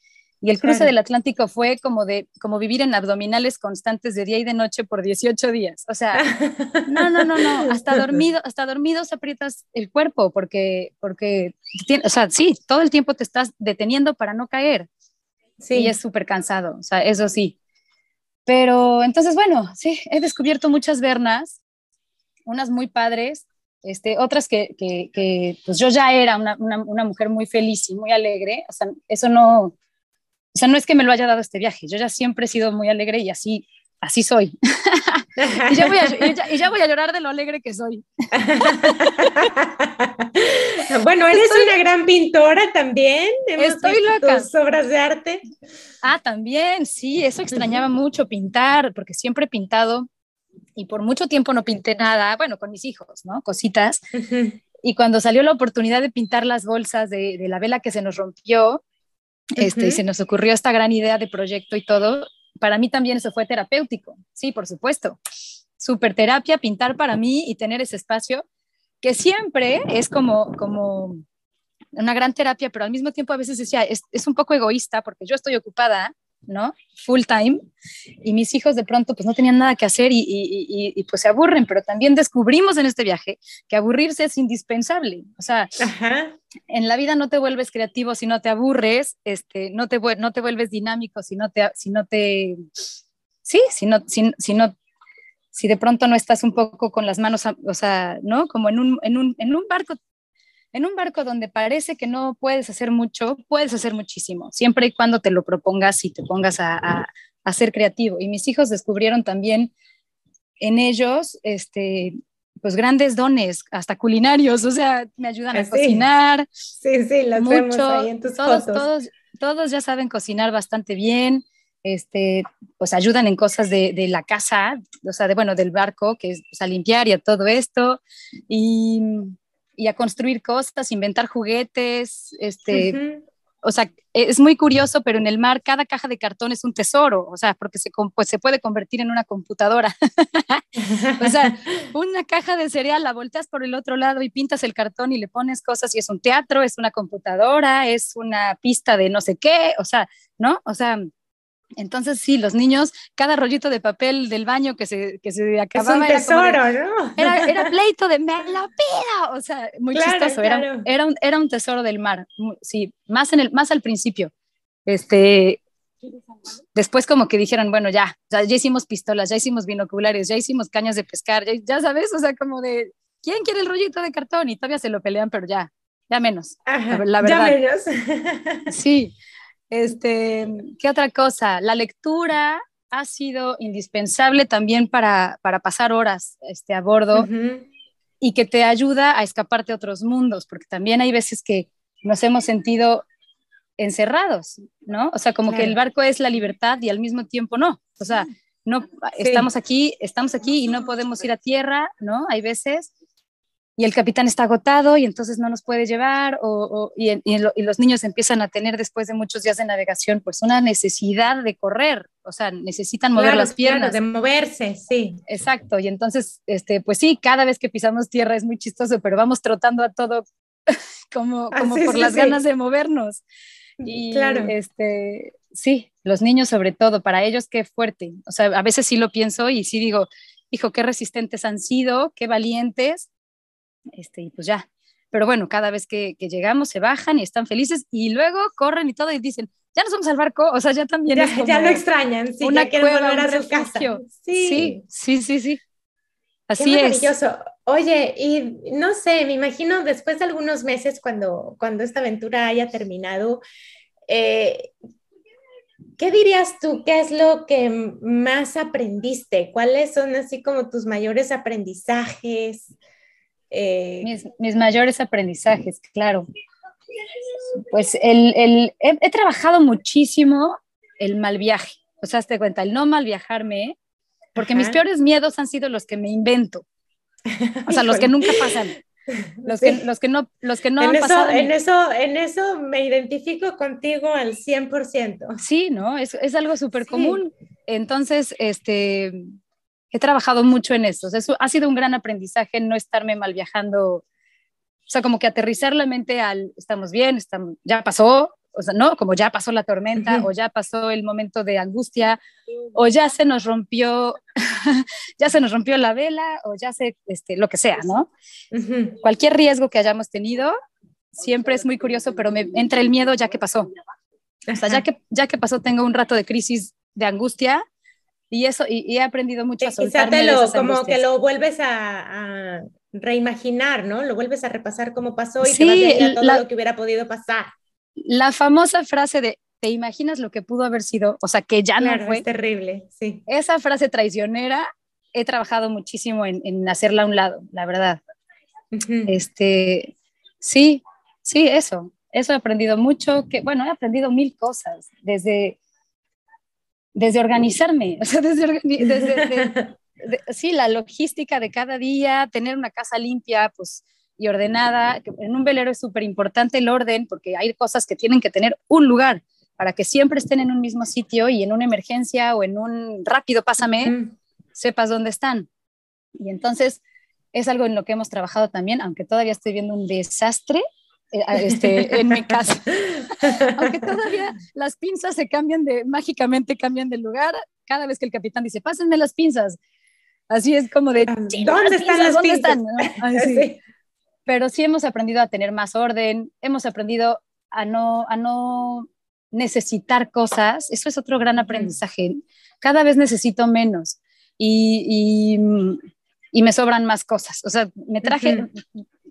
Speaker 1: Y el cruce del Atlántico fue como, de, como vivir en abdominales constantes de día y de noche por 18 días. O sea, no, no, no, no, hasta dormido, hasta dormidos aprietas el cuerpo porque, porque, o sea, sí, todo el tiempo te estás deteniendo para no caer. Sí. Y es súper cansado, o sea, eso sí. Pero entonces, bueno, sí, he descubierto muchas vernas, unas muy padres, este, otras que, que, pues yo ya era una, una, mujer muy feliz y muy alegre, o sea, eso no, o sea, no es que me lo haya dado este viaje, yo ya siempre he sido muy alegre y así, así soy. y, ya voy a, y, ya, voy a, llorar de lo alegre que soy.
Speaker 2: bueno, eres una gran pintora también. Hemos estoy loca. Tus obras de arte.
Speaker 1: Ah, también, sí, eso extrañaba mucho pintar, porque siempre he pintado y por mucho tiempo no pinté nada, bueno, con mis hijos, ¿no? Cositas. Y cuando salió la oportunidad de pintar las bolsas de, de, la vela que se nos rompió, este, y se nos ocurrió esta gran idea de proyecto y todo. Para mí también eso fue terapéutico, sí, por supuesto. Super terapia, pintar para mí y tener ese espacio que siempre es como, como una gran terapia, pero al mismo tiempo a veces decía, es, es un poco egoísta porque yo estoy ocupada ¿no? Full time. Y mis hijos de pronto pues no tenían nada que hacer y, y, pues se aburren, pero también descubrimos en este viaje que aburrirse es indispensable. O sea, en la vida no te vuelves creativo si no te aburres, este, no, te, no te vuelves dinámico si no te, si no te, sí, si no, si, si no, si de pronto no estás un poco con las manos, o sea, ¿no? Como en un, en un, en un barco en un barco donde parece que no puedes hacer mucho, puedes hacer muchísimo, siempre y cuando te lo propongas y te pongas a, ser creativo. Y mis hijos descubrieron también en ellos, este, pues grandes dones, hasta culinarios, o sea, me ayudan a ah, cocinar.
Speaker 2: Sí, sí, las mucho. ahí en tus
Speaker 1: todos, Todos, todos ya saben cocinar bastante bien, este, pues ayudan en cosas de, de, la casa, o sea, de, bueno, del barco, que es pues, a limpiar y a todo esto. Y y a construir cosas, inventar juguetes, este, o sea, es muy curioso, pero en el mar cada caja de cartón es un tesoro, o sea, porque se, pues, se puede convertir en una computadora. o sea, una caja de cereal la volteas por el otro lado y pintas el cartón y le pones cosas y es un teatro, es una computadora, es una pista de no sé qué, o sea, ¿no? O sea, entonces, sí, los niños, cada rollito de papel del baño que se, que se acababa.
Speaker 2: Es un tesoro, ¿no?
Speaker 1: Era, pleito de me lo pido. O sea, muy chistoso. Era, era, un, era un tesoro del mar. Sí, más, en el, más al principio. Este, después, como que dijeron, bueno, ya, ya, hicimos pistolas, ya hicimos binoculares, ya hicimos cañas de pescar, ya, ya, sabes, o sea, como de, ¿quién quiere el rollito de cartón? Y todavía se lo pelean, pero ya, ya menos. la, verdad.
Speaker 2: Ya menos.
Speaker 1: sí. Este, ¿Qué otra cosa? La lectura ha sido indispensable también para, para pasar horas este, a bordo y que te ayuda a escaparte a otros mundos, porque también hay veces que nos hemos sentido encerrados, ¿no? O sea, como que el barco es la libertad y al mismo tiempo no. O sea, no estamos aquí, estamos aquí y no podemos ir a tierra, ¿no? Hay veces y el capitán está agotado y entonces no nos puede llevar o, y, los niños empiezan a tener después de muchos días de navegación pues una necesidad de correr, o sea, necesitan mover las piernas.
Speaker 2: de moverse, sí.
Speaker 1: Exacto, y entonces, este, pues sí, cada vez que pisamos tierra es muy chistoso, pero vamos trotando a todo como, ah, como por las ganas de movernos. Y claro. este, sí, los niños sobre todo, para ellos qué fuerte, o sea, a veces sí lo pienso y sí digo, hijo, qué resistentes han sido, qué valientes este, y pues ya. Pero bueno, cada vez que, llegamos se bajan y están felices y luego corren y todo y dicen, ya nos vamos al barco, o sea, ya también
Speaker 2: ya,
Speaker 1: es como
Speaker 2: ya lo extrañan, sí, una ya quieren volver a su casa.
Speaker 1: Sí, sí, sí, sí. Así
Speaker 2: Qué maravilloso. Oye, y no sé, me imagino después de algunos meses cuando, cuando esta aventura haya terminado, eh, ¿qué dirías tú? ¿Qué es lo que más aprendiste? ¿Cuáles son así como tus mayores aprendizajes?
Speaker 1: Eh, mis, mayores aprendizajes, claro. Pues el, he, trabajado muchísimo el mal viaje. O sea, te cuenta, el no mal viajarme, porque mis peores miedos han sido los que me invento. O sea, los que nunca pasan. Los, que, los que no, los que no
Speaker 2: en
Speaker 1: han
Speaker 2: eso,
Speaker 1: pasado.
Speaker 2: En eso, en eso me identifico contigo al 100%.
Speaker 1: Sí, ¿no? Es, es algo súper común. Entonces, este, he trabajado mucho en eso. eso ha sido un gran aprendizaje no estarme mal viajando. O sea, como que aterrizar la mente al estamos bien, estamos, ya pasó, o sea, no, como ya pasó la tormenta, o ya pasó el momento de angustia, o ya se nos rompió, ya se nos rompió la vela, o ya se, este, lo que sea, ¿no? Cualquier riesgo que hayamos tenido, siempre es muy curioso, pero me entra el miedo ya que pasó. O sea, ya que, ya que pasó, tengo un rato de crisis de angustia, y eso, y, he aprendido mucho a soltarme
Speaker 2: lo, como que lo vuelves a, reimaginar, ¿no? Lo vuelves a repasar cómo pasó y te vas a todo lo que hubiera podido pasar.
Speaker 1: La famosa frase de ¿te imaginas lo que pudo haber sido? O sea, que ya no fue.
Speaker 2: Es terrible, sí.
Speaker 1: Esa frase traicionera he trabajado muchísimo en, en hacerla a un lado, la verdad. Este, sí, sí, eso. Eso he aprendido mucho, que bueno, he aprendido mil cosas, desde desde organizarme, o sea, desde, sí, la logística de cada día, tener una casa limpia, pues, y ordenada. En un velero es súper importante el orden porque hay cosas que tienen que tener un lugar. para que siempre estén en un mismo sitio y en una emergencia o en un rápido pásame, sepas dónde están. Y entonces es algo en lo que hemos trabajado también, aunque todavía estoy viendo un desastre este, en mi casa. aunque todavía las pinzas se cambian de, mágicamente cambian de lugar cada vez que el capitán dice, pásenme las pinzas. Así es como de,
Speaker 2: ¿dónde están las ¿Dónde Están?
Speaker 1: Pero sí hemos aprendido a tener más orden, hemos aprendido a no, a no necesitar cosas. Eso es otro gran aprendizaje. Cada vez necesito menos y, y, me sobran más cosas. O sea, me traje,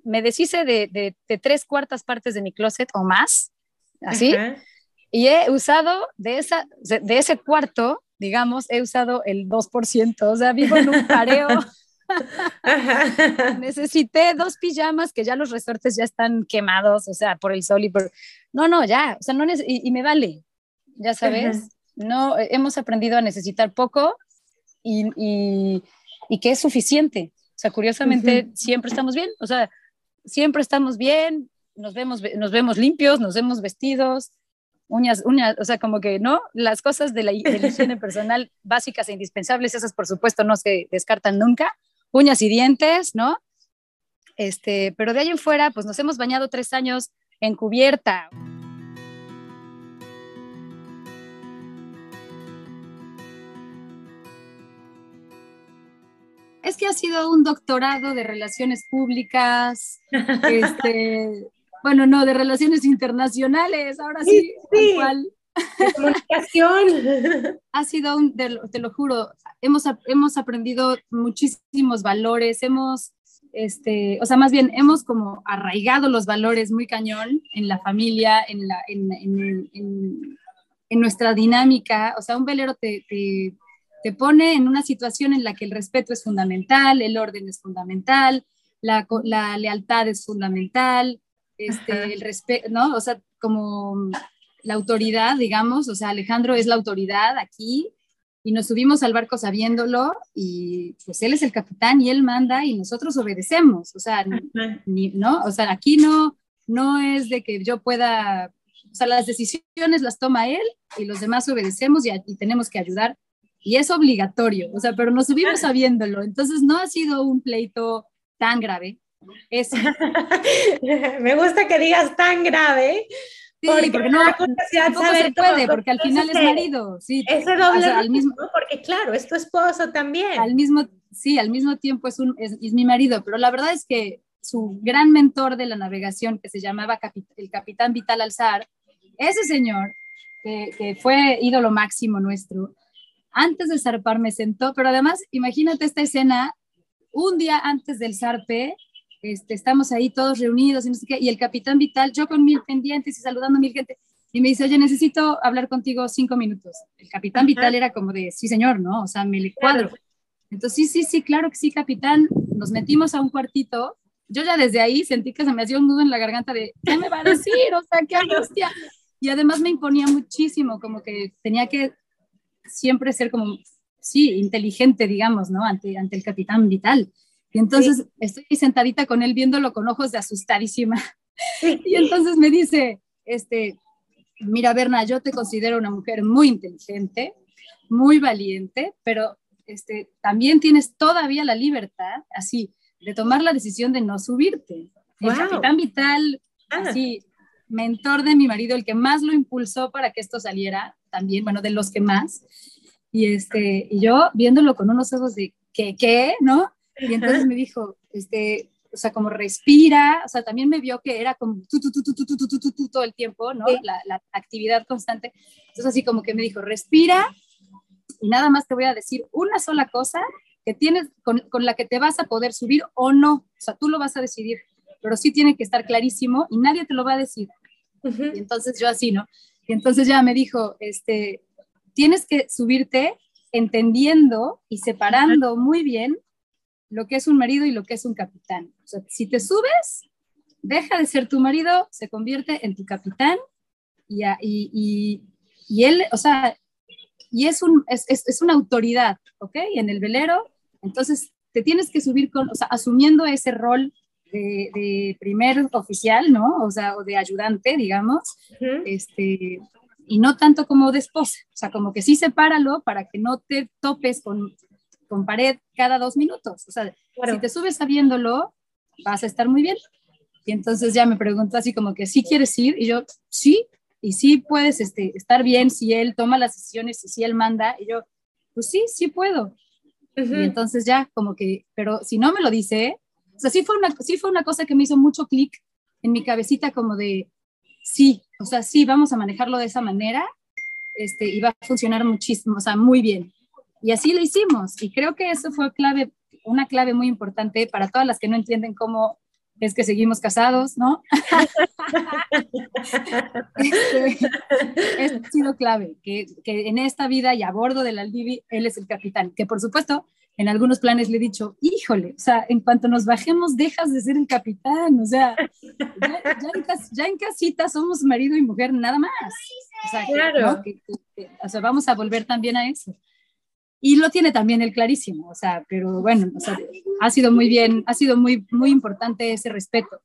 Speaker 1: me deshice de, de, tres cuartas partes de mi closet o más, así, y he usado de, esa, de ese cuarto digamos, he usado el 2%, o sea, vivo en un pareo. Necesité dos pijamas que ya los resortes ya están quemados, o sea, por el sol y por... No, no, ya, o sea, no y, me vale, ya sabes, no, hemos aprendido a necesitar poco y, y, que es suficiente. O sea, curiosamente, siempre estamos bien, o sea, siempre estamos bien, nos vemos, nos vemos limpios, nos vemos vestidos, uñas, uñas, o sea, como que, ¿no? Las cosas de la, higiene personal básicas e indispensables, esas por supuesto no se descartan nunca, uñas y dientes, ¿no? Este, pero de ahí en fuera, pues nos hemos bañado tres años en cubierta. Es que ha sido un doctorado de relaciones públicas, este, bueno, no, de relaciones internacionales, ahora sí, sí,
Speaker 2: comunicación.
Speaker 1: ha sido un, te, lo juro, hemos, hemos aprendido muchísimos valores, hemos, este, o sea, más bien hemos como arraigado los valores muy cañón en la familia, en, la, en, en, en, nuestra dinámica, o sea, un velero te, te, te pone en una situación en la que el respeto es fundamental, el orden es fundamental, la, la lealtad es fundamental, este, el respeto, ¿no? O sea, como la autoridad, digamos, o sea, Alejandro es la autoridad aquí y nos subimos al barco sabiéndolo y pues él es el capitán y él manda y nosotros obedecemos, o sea, ¿no? O sea, aquí no, no es de que yo pueda, o sea, las decisiones las toma él y los demás obedecemos y, y tenemos que ayudar y es obligatorio, o sea, pero nos subimos sabiéndolo, entonces no ha sido un pleito tan grave, es...
Speaker 2: Me gusta que digas tan grave.
Speaker 1: Sí, porque, no, se puede, porque al final es marido. Sí,
Speaker 2: ese doble al mismo, porque claro, es tu esposo también.
Speaker 1: Al mismo, sí, al mismo tiempo es, un, es, mi marido, pero la verdad es que su gran mentor de la navegación, que se llamaba el capitán Vital Alzar, ese señor, que, que, fue ídolo máximo nuestro, antes de zarpar me sentó, pero además, imagínate esta escena, un día antes del zarpe, este, estamos ahí todos reunidos y no sé qué, y el capitán Vital, yo con mil pendientes y saludando a mil gente, y me dice, oye, necesito hablar contigo cinco minutos. El capitán Vital era como de, sí, señor, ¿no? O sea, me le cuadro. Entonces, sí, sí, sí, claro que sí, capitán. Nos metimos a un cuartito. Yo ya desde ahí sentí que se me hacía un nudo en la garganta de, ¿qué me va a decir? O sea, qué angustia. Y además me imponía muchísimo, como que tenía que siempre ser como, sí, inteligente, digamos, ¿no? Ante, ante el capitán Vital. Y entonces estoy sentadita con él viéndolo con ojos de asustadísima. Y entonces me dice, este, mira, Berna, yo te considero una mujer muy inteligente, muy valiente, pero este, también tienes todavía la libertad, así, de tomar la decisión de no subirte. El capitán vital, ah. así, mentor de mi marido, el que más lo impulsó para que esto saliera, también, bueno, de los que más. Y, este, y yo viéndolo con unos ojos de, ¿qué, qué? ¿No? Y entonces me dijo, este, o sea, como respira, o sea, también me vio que era como tu, tu, tu, tu, tu, tu, tu, tu, todo el tiempo, ¿no? La, la, actividad constante. Entonces así como que me dijo, respira y nada más te voy a decir una sola cosa que tienes, con, con la que te vas a poder subir o no, o sea, tú lo vas a decidir, pero sí tiene que estar clarísimo y nadie te lo va a decir. Y entonces yo así, ¿no? Y entonces ya me dijo, este, tienes que subirte entendiendo y separando muy bien lo que es un marido y lo que es un capitán. O sea, si te subes, deja de ser tu marido, se convierte en tu capitán y, y, y, él, o sea, y es, un, es, es, una autoridad, ¿ok? En el velero, entonces te tienes que subir con, o sea, asumiendo ese rol de, de primer oficial, ¿no? O sea, o de ayudante, digamos, este, y no tanto como de esposa. O sea, como que sí sepáralo para que no te topes con, con pared cada dos minutos. O sea, si te subes sabiéndolo, vas a estar muy bien. Y entonces ya me preguntó así como que, ¿sí quieres ir? Y yo, sí, y sí puedes este, estar bien si él toma las decisiones y si él manda. Y yo, pues sí, sí puedo. Y entonces ya como que, pero si no me lo dice, o sea, sí fue una, sí fue una cosa que me hizo mucho clic en mi cabecita como de, sí, o sea, sí, vamos a manejarlo de esa manera este, y va a funcionar muchísimo, o sea, muy bien. Y así lo hicimos. Y creo que eso fue clave, una clave muy importante para todas las que no entienden cómo es que seguimos casados, ¿no? este, ha sido clave, que, que, en esta vida y a bordo del Aldivi, él es el capitán, que por supuesto en algunos planes le he dicho, híjole, o sea, en cuanto nos bajemos, dejas de ser el capitán, o sea, ya, en, casita somos marido y mujer nada más. O sea, claro. o sea, vamos a volver también a eso. Y lo tiene también él clarísimo, o sea, pero bueno, o sea, ha sido muy bien, ha sido muy, muy importante ese respeto.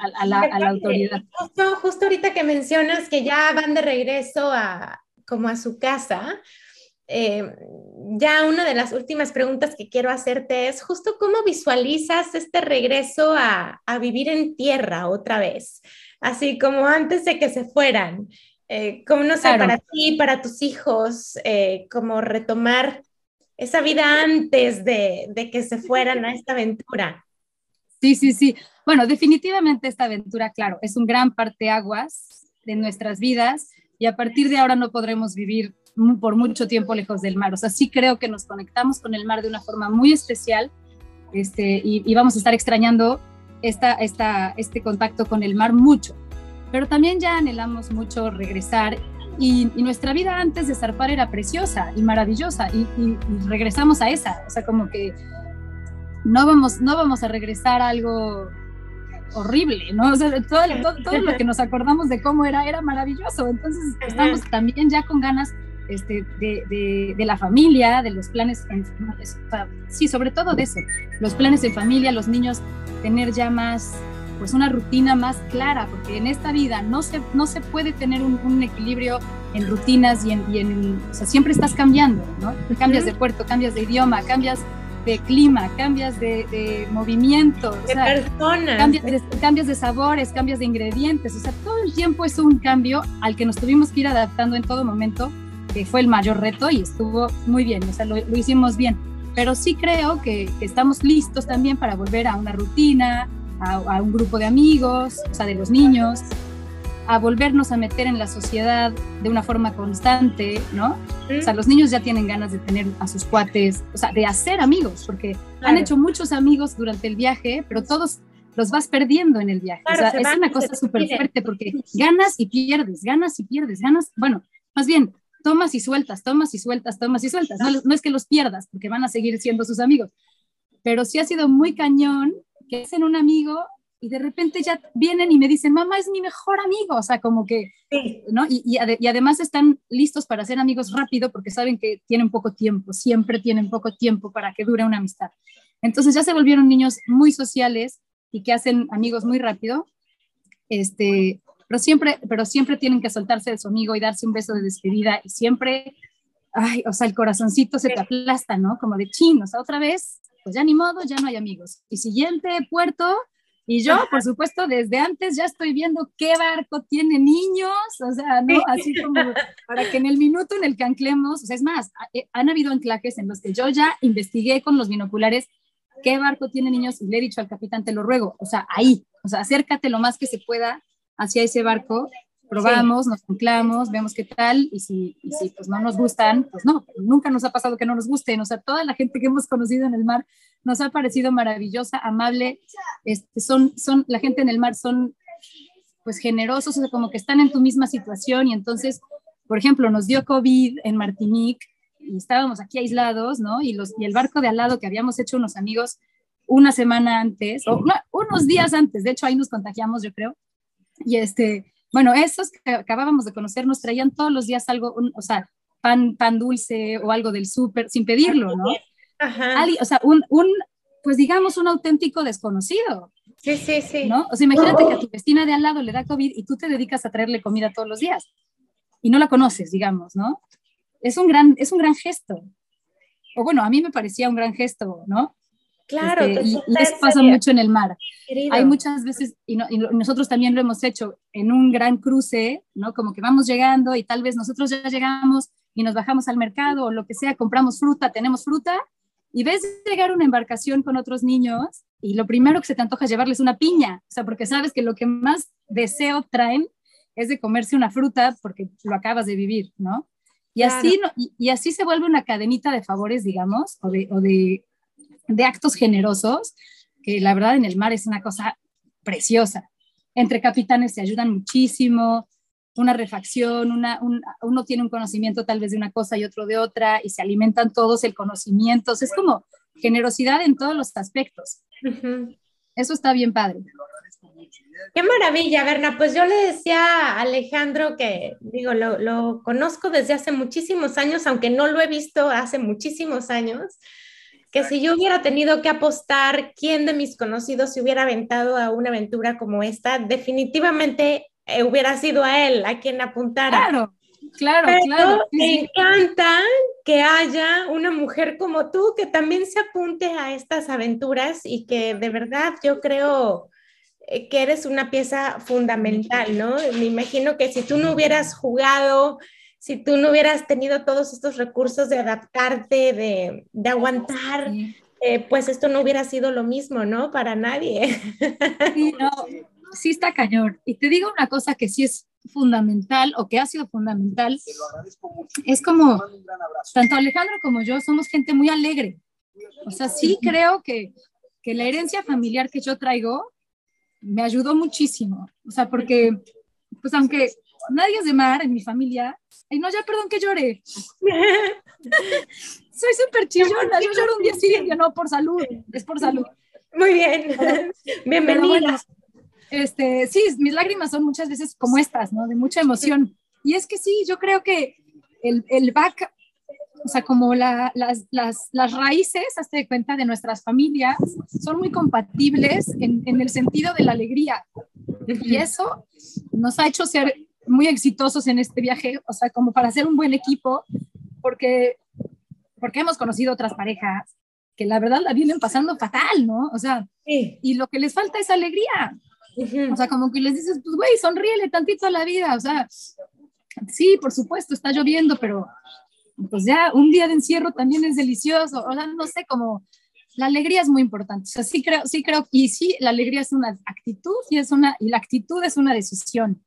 Speaker 1: A, la, a la, autoridad.
Speaker 2: Justo, justo ahorita que mencionas que ya van de regreso a como a su casa, eh, ya una de las últimas preguntas que quiero hacerte es justo cómo visualizas este regreso a, vivir en tierra otra vez, así como antes de que se fueran. Eh, ¿Cómo no sé, para ti, para tus hijos, eh, cómo retomar esa vida antes de, de que se fueran a esta aventura?
Speaker 1: Sí, sí, sí. Bueno, definitivamente esta aventura, claro, es un gran parteaguas de nuestras vidas y a partir de ahora no podremos vivir por mucho tiempo lejos del mar. O sea, sí creo que nos conectamos con el mar de una forma muy especial este, y, vamos a estar extrañando esta, esta, este contacto con el mar mucho. Pero también ya anhelamos mucho regresar y, nuestra vida antes de zarpar era preciosa y maravillosa y, regresamos a esa. O sea, como que no vamos, no vamos a regresar a algo horrible, ¿no? O sea, todo, todo, lo que nos acordamos de cómo era era maravilloso. Entonces estamos también ya con ganas este, de, de, la familia, de los planes, en, sí, sobre todo de eso, los planes de familia, los niños tener ya más, pues una rutina más clara, porque en esta vida no se, no se puede tener un, equilibrio en rutinas y en, y en, o sea, siempre estás cambiando, ¿no? Cambias de puerto, cambias de idioma, cambias de clima, cambias de, de movimiento,
Speaker 2: de personas.
Speaker 1: Cambias de, cambias de sabores, cambias de ingredientes, o sea, todo el tiempo es un cambio al que nos tuvimos que ir adaptando en todo momento que fue el mayor reto y estuvo muy bien, o sea, lo, hicimos bien. Pero sí creo que, estamos listos también para volver a una rutina, a, un grupo de amigos, o sea, de los niños, a volvernos a meter en la sociedad de una forma constante, ¿no? O sea, los niños ya tienen ganas de tener a sus cuates, o sea, de hacer amigos, porque han hecho muchos amigos durante el viaje, pero todos los vas perdiendo en el viaje. o sea, es una cosa súper fuerte porque ganas y pierdes, ganas y pierdes, ganas, bueno, más bien, tomas y sueltas, tomas y sueltas, tomas y sueltas. No, es que los pierdas, porque van a seguir siendo sus amigos, pero sí ha sido muy cañón que hacen un amigo y de repente ya vienen y me dicen, mamá es mi mejor amigo, o sea, como que, ¿no? Y, y, además están listos para ser amigos rápido porque saben que tienen poco tiempo, siempre tienen poco tiempo para que dure una amistad. Entonces ya se volvieron niños muy sociales y que hacen amigos muy rápido. Este, pero siempre, pero siempre tienen que soltarse de su amigo y darse un beso de despedida y siempre, ay, o sea, el corazoncito se te aplasta, ¿no? Como de chin, o sea, otra vez, pues ya ni modo, ya no hay amigos. Y siguiente puerto, y yo, por supuesto, desde antes ya estoy viendo qué barco tiene niños, o sea, ¿no? Así como para que en el minuto en el que anclemos, o sea, es más, eh, han habido anclajes en los que yo ya investigué con los binoculares qué barco tiene niños y le he dicho al capitán, te lo ruego, o sea, ahí, o sea, acércate lo más que se pueda hacia ese barco, probamos, nos anclamos, vemos qué tal, y si, si pues no nos gustan, pues no, nunca nos ha pasado que no nos gusten, o sea, toda la gente que hemos conocido en el mar nos ha parecido maravillosa, amable, este, son, son, la gente en el mar son pues generosos, como que están en tu misma situación y entonces, por ejemplo, nos dio COVID en Martinique y estábamos aquí aislados, ¿no? Y, los, y el barco de al lado que habíamos hecho unos amigos una semana antes, o unos días antes, de hecho ahí nos contagiamos, yo creo, y este, bueno, esos que acabábamos de conocer nos traían todos los días algo, o sea, pan, pan dulce o algo del súper, sin pedirlo, ¿no? Ajá. o sea, un, un, pues digamos, un auténtico desconocido.
Speaker 2: Sí, sí, sí.
Speaker 1: ¿no? O sea, imagínate que a tu vecina de al lado le da COVID y tú te dedicas a traerle comida todos los días. y no la conoces, digamos, ¿no? Es un gran, es un gran gesto. O bueno, a mí me parecía un gran gesto, ¿no?
Speaker 2: Claro,
Speaker 1: este, y, eso pasa mucho en el mar. Hay muchas veces, y, nosotros también lo hemos hecho, en un gran cruce, ¿no? Como que vamos llegando y tal vez nosotros ya llegamos y nos bajamos al mercado o lo que sea, compramos fruta, tenemos fruta, y ves llegar una embarcación con otros niños y lo primero que se te antoja es llevarles una piña, o sea, porque sabes que lo que más deseo traen es de comerse una fruta porque lo acabas de vivir, ¿no? Y, así, y, así se vuelve una cadenita de favores, digamos, o de, o de de actos generosos, que la verdad en el mar es una cosa preciosa. Entre capitanes se ayudan muchísimo, una refacción, una, uno tiene un conocimiento tal vez de una cosa y otro de otra, y se alimentan todos el conocimiento. es como generosidad en todos los aspectos. Eso está bien padre.
Speaker 2: Qué maravilla, Berna. Pues yo le decía a Alejandro que, digo, lo, lo conozco desde hace muchísimos años, aunque no lo he visto hace muchísimos años que si yo hubiera tenido que apostar quién de mis conocidos se hubiera aventado a una aventura como esta, definitivamente eh, hubiera sido a él a quien apuntara.
Speaker 1: Claro, claro, claro.
Speaker 2: Me encanta que haya una mujer como tú que también se apunte a estas aventuras y que de verdad yo creo eh, que eres una pieza fundamental, ¿no? Me imagino que si tú no hubieras jugado si tú no hubieras tenido todos estos recursos de adaptarte, de, de aguantar, eh, pues esto no hubiera sido lo mismo, ¿no? Para nadie.
Speaker 1: Sí, no, sí está cañón. Y te digo una cosa que sí es fundamental o que ha sido fundamental. Es como, tanto Alejandro como yo somos gente muy alegre. O sea, sí creo que, que la herencia familiar que yo traigo me ayudó muchísimo. O sea, porque, pues aunque nadie es de mar en mi familia, Ay, no, ya perdón que llore. Soy súper chillona. Yo lloro un día sí, yo no, por salud. Es por salud.
Speaker 2: Muy bien. Bienvenida.
Speaker 1: este, sí, mis lágrimas son muchas veces como estas, ¿no? De mucha emoción. Y es que sí, yo creo que el, el back, o sea, como la, las, las, las, raíces, hazte cuenta, de nuestras familias, son muy compatibles en, en el sentido de la alegría. Y eso nos ha hecho ser muy exitosos en este viaje, o sea, como para hacer un buen equipo, porque, porque hemos conocido otras parejas que la verdad la vienen pasando fatal, ¿no? O sea, y lo que les falta es alegría. O sea, como que les dices, pues, güey, sonríele tantito a la vida, o sea, sí, por supuesto, está lloviendo, pero pues ya un día de encierro también es delicioso, o sea, no sé, como la alegría es muy importante, o sea, sí creo, sí creo, y sí, la alegría es una actitud y es una, y la actitud es una decisión.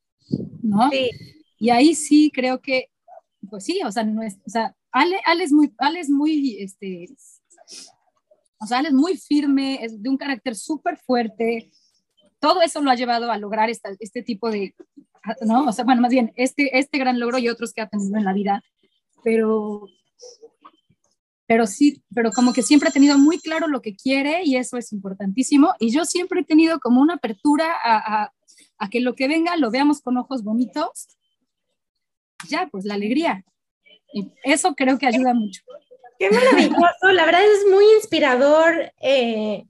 Speaker 1: ¿No? Y ahí sí creo que, pues sí, o sea, no es, o sea Ale, Ale, es muy, Ale es muy, este, o sea, Ale es muy firme, es de un carácter súper fuerte. Todo eso lo ha llevado a lograr esta, este tipo de, ¿no? O sea, bueno, más bien, este, este gran logro y otros que ha tenido en la vida, pero, pero sí, pero como que siempre ha tenido muy claro lo que quiere y eso es importantísimo. Y yo siempre he tenido como una apertura a, a a que lo que venga lo veamos con ojos bonitos, ya, pues la alegría. Eso creo que ayuda mucho.
Speaker 2: Qué maravilloso, la verdad es muy inspirador eh,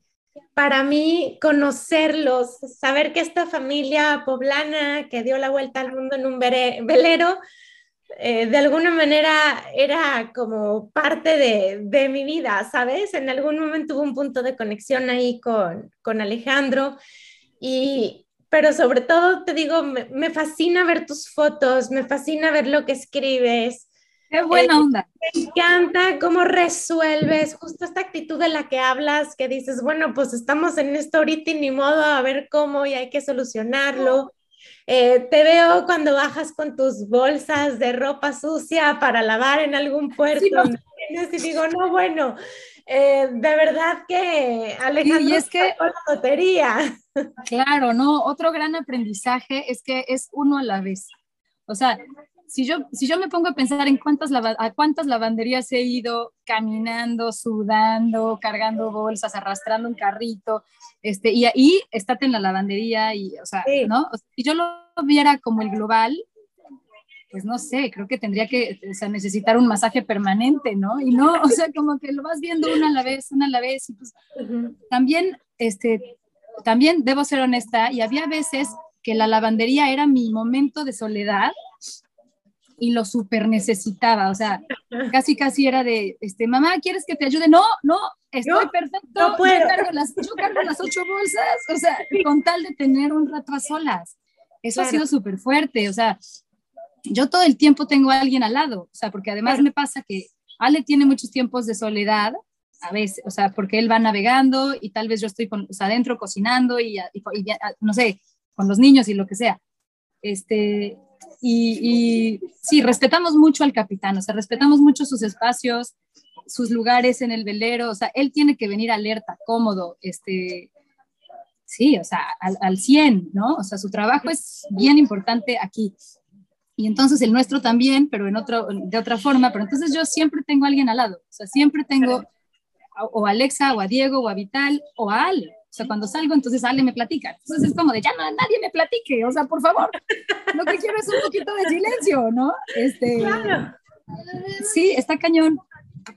Speaker 2: para mí conocerlos, saber que esta familia poblana que dio la vuelta al mundo en un velero, eh, de alguna manera era como parte de, de, mi vida, ¿sabes? En algún momento hubo un punto de conexión ahí con, con Alejandro y, pero sobre todo te digo, me, fascina ver tus fotos, me fascina ver lo que escribes.
Speaker 1: Qué buena eh, onda.
Speaker 2: Me encanta cómo resuelves justo esta actitud de la que hablas, que dices, bueno, pues estamos en esto ahorita y ni modo a ver cómo y hay que solucionarlo. Eh, te veo cuando bajas con tus bolsas de ropa sucia para lavar en algún puerto. Y digo, no, bueno, eh, de verdad que Alejandro y es que la lotería.
Speaker 1: Claro, no, otro gran aprendizaje es que es uno a la vez. O sea, si yo, si yo me pongo a pensar en cuántas, a cuántas lavanderías he ido caminando, sudando, cargando bolsas, arrastrando un carrito, este, y ahí estate en la lavandería y, o sea, ¿no? si yo lo viera como el global, pues no sé, creo que tendría que necesitar un masaje permanente, ¿no? Y no, o sea, como que lo vas viendo una a la vez, una a la vez, y pues también, este, también debo ser honesta, y había veces que la lavandería era mi momento de soledad, y lo súper necesitaba, o sea, casi casi era de, este, mamá, ¿quieres que te ayude? No, no, estoy perfecto,
Speaker 2: no puedo.
Speaker 1: Yo, cargo las, yo cargo las ocho bolsas, o sea, con tal de tener un rato a solas. Eso ha sido súper fuerte, o sea, yo todo el tiempo tengo a alguien al lado, o sea, porque además me pasa que Ale tiene muchos tiempos de soledad, a veces, o sea, porque él va navegando y tal vez yo estoy con, o sea, adentro cocinando y, y, y, no sé, con los niños y lo que sea. Este, y, y, sí, respetamos mucho al capitán, o sea, respetamos mucho sus espacios, sus lugares en el velero, o sea, él tiene que venir alerta, cómodo, este, sí, o sea, al, al 100, ¿no? O sea, su trabajo es bien importante aquí. Y entonces el nuestro también, pero en otro, de otra forma, pero entonces yo siempre tengo a alguien al lado, o sea, siempre tengo o a Alexa, o a Diego, o a Vital, o a Ale. O sea, cuando salgo, entonces Ale me platica. Entonces es como de, ya no, nadie me platique, o sea, por favor, lo que quiero es un poquito de silencio, ¿no? Este,
Speaker 2: Claro.
Speaker 1: Sí, está cañón,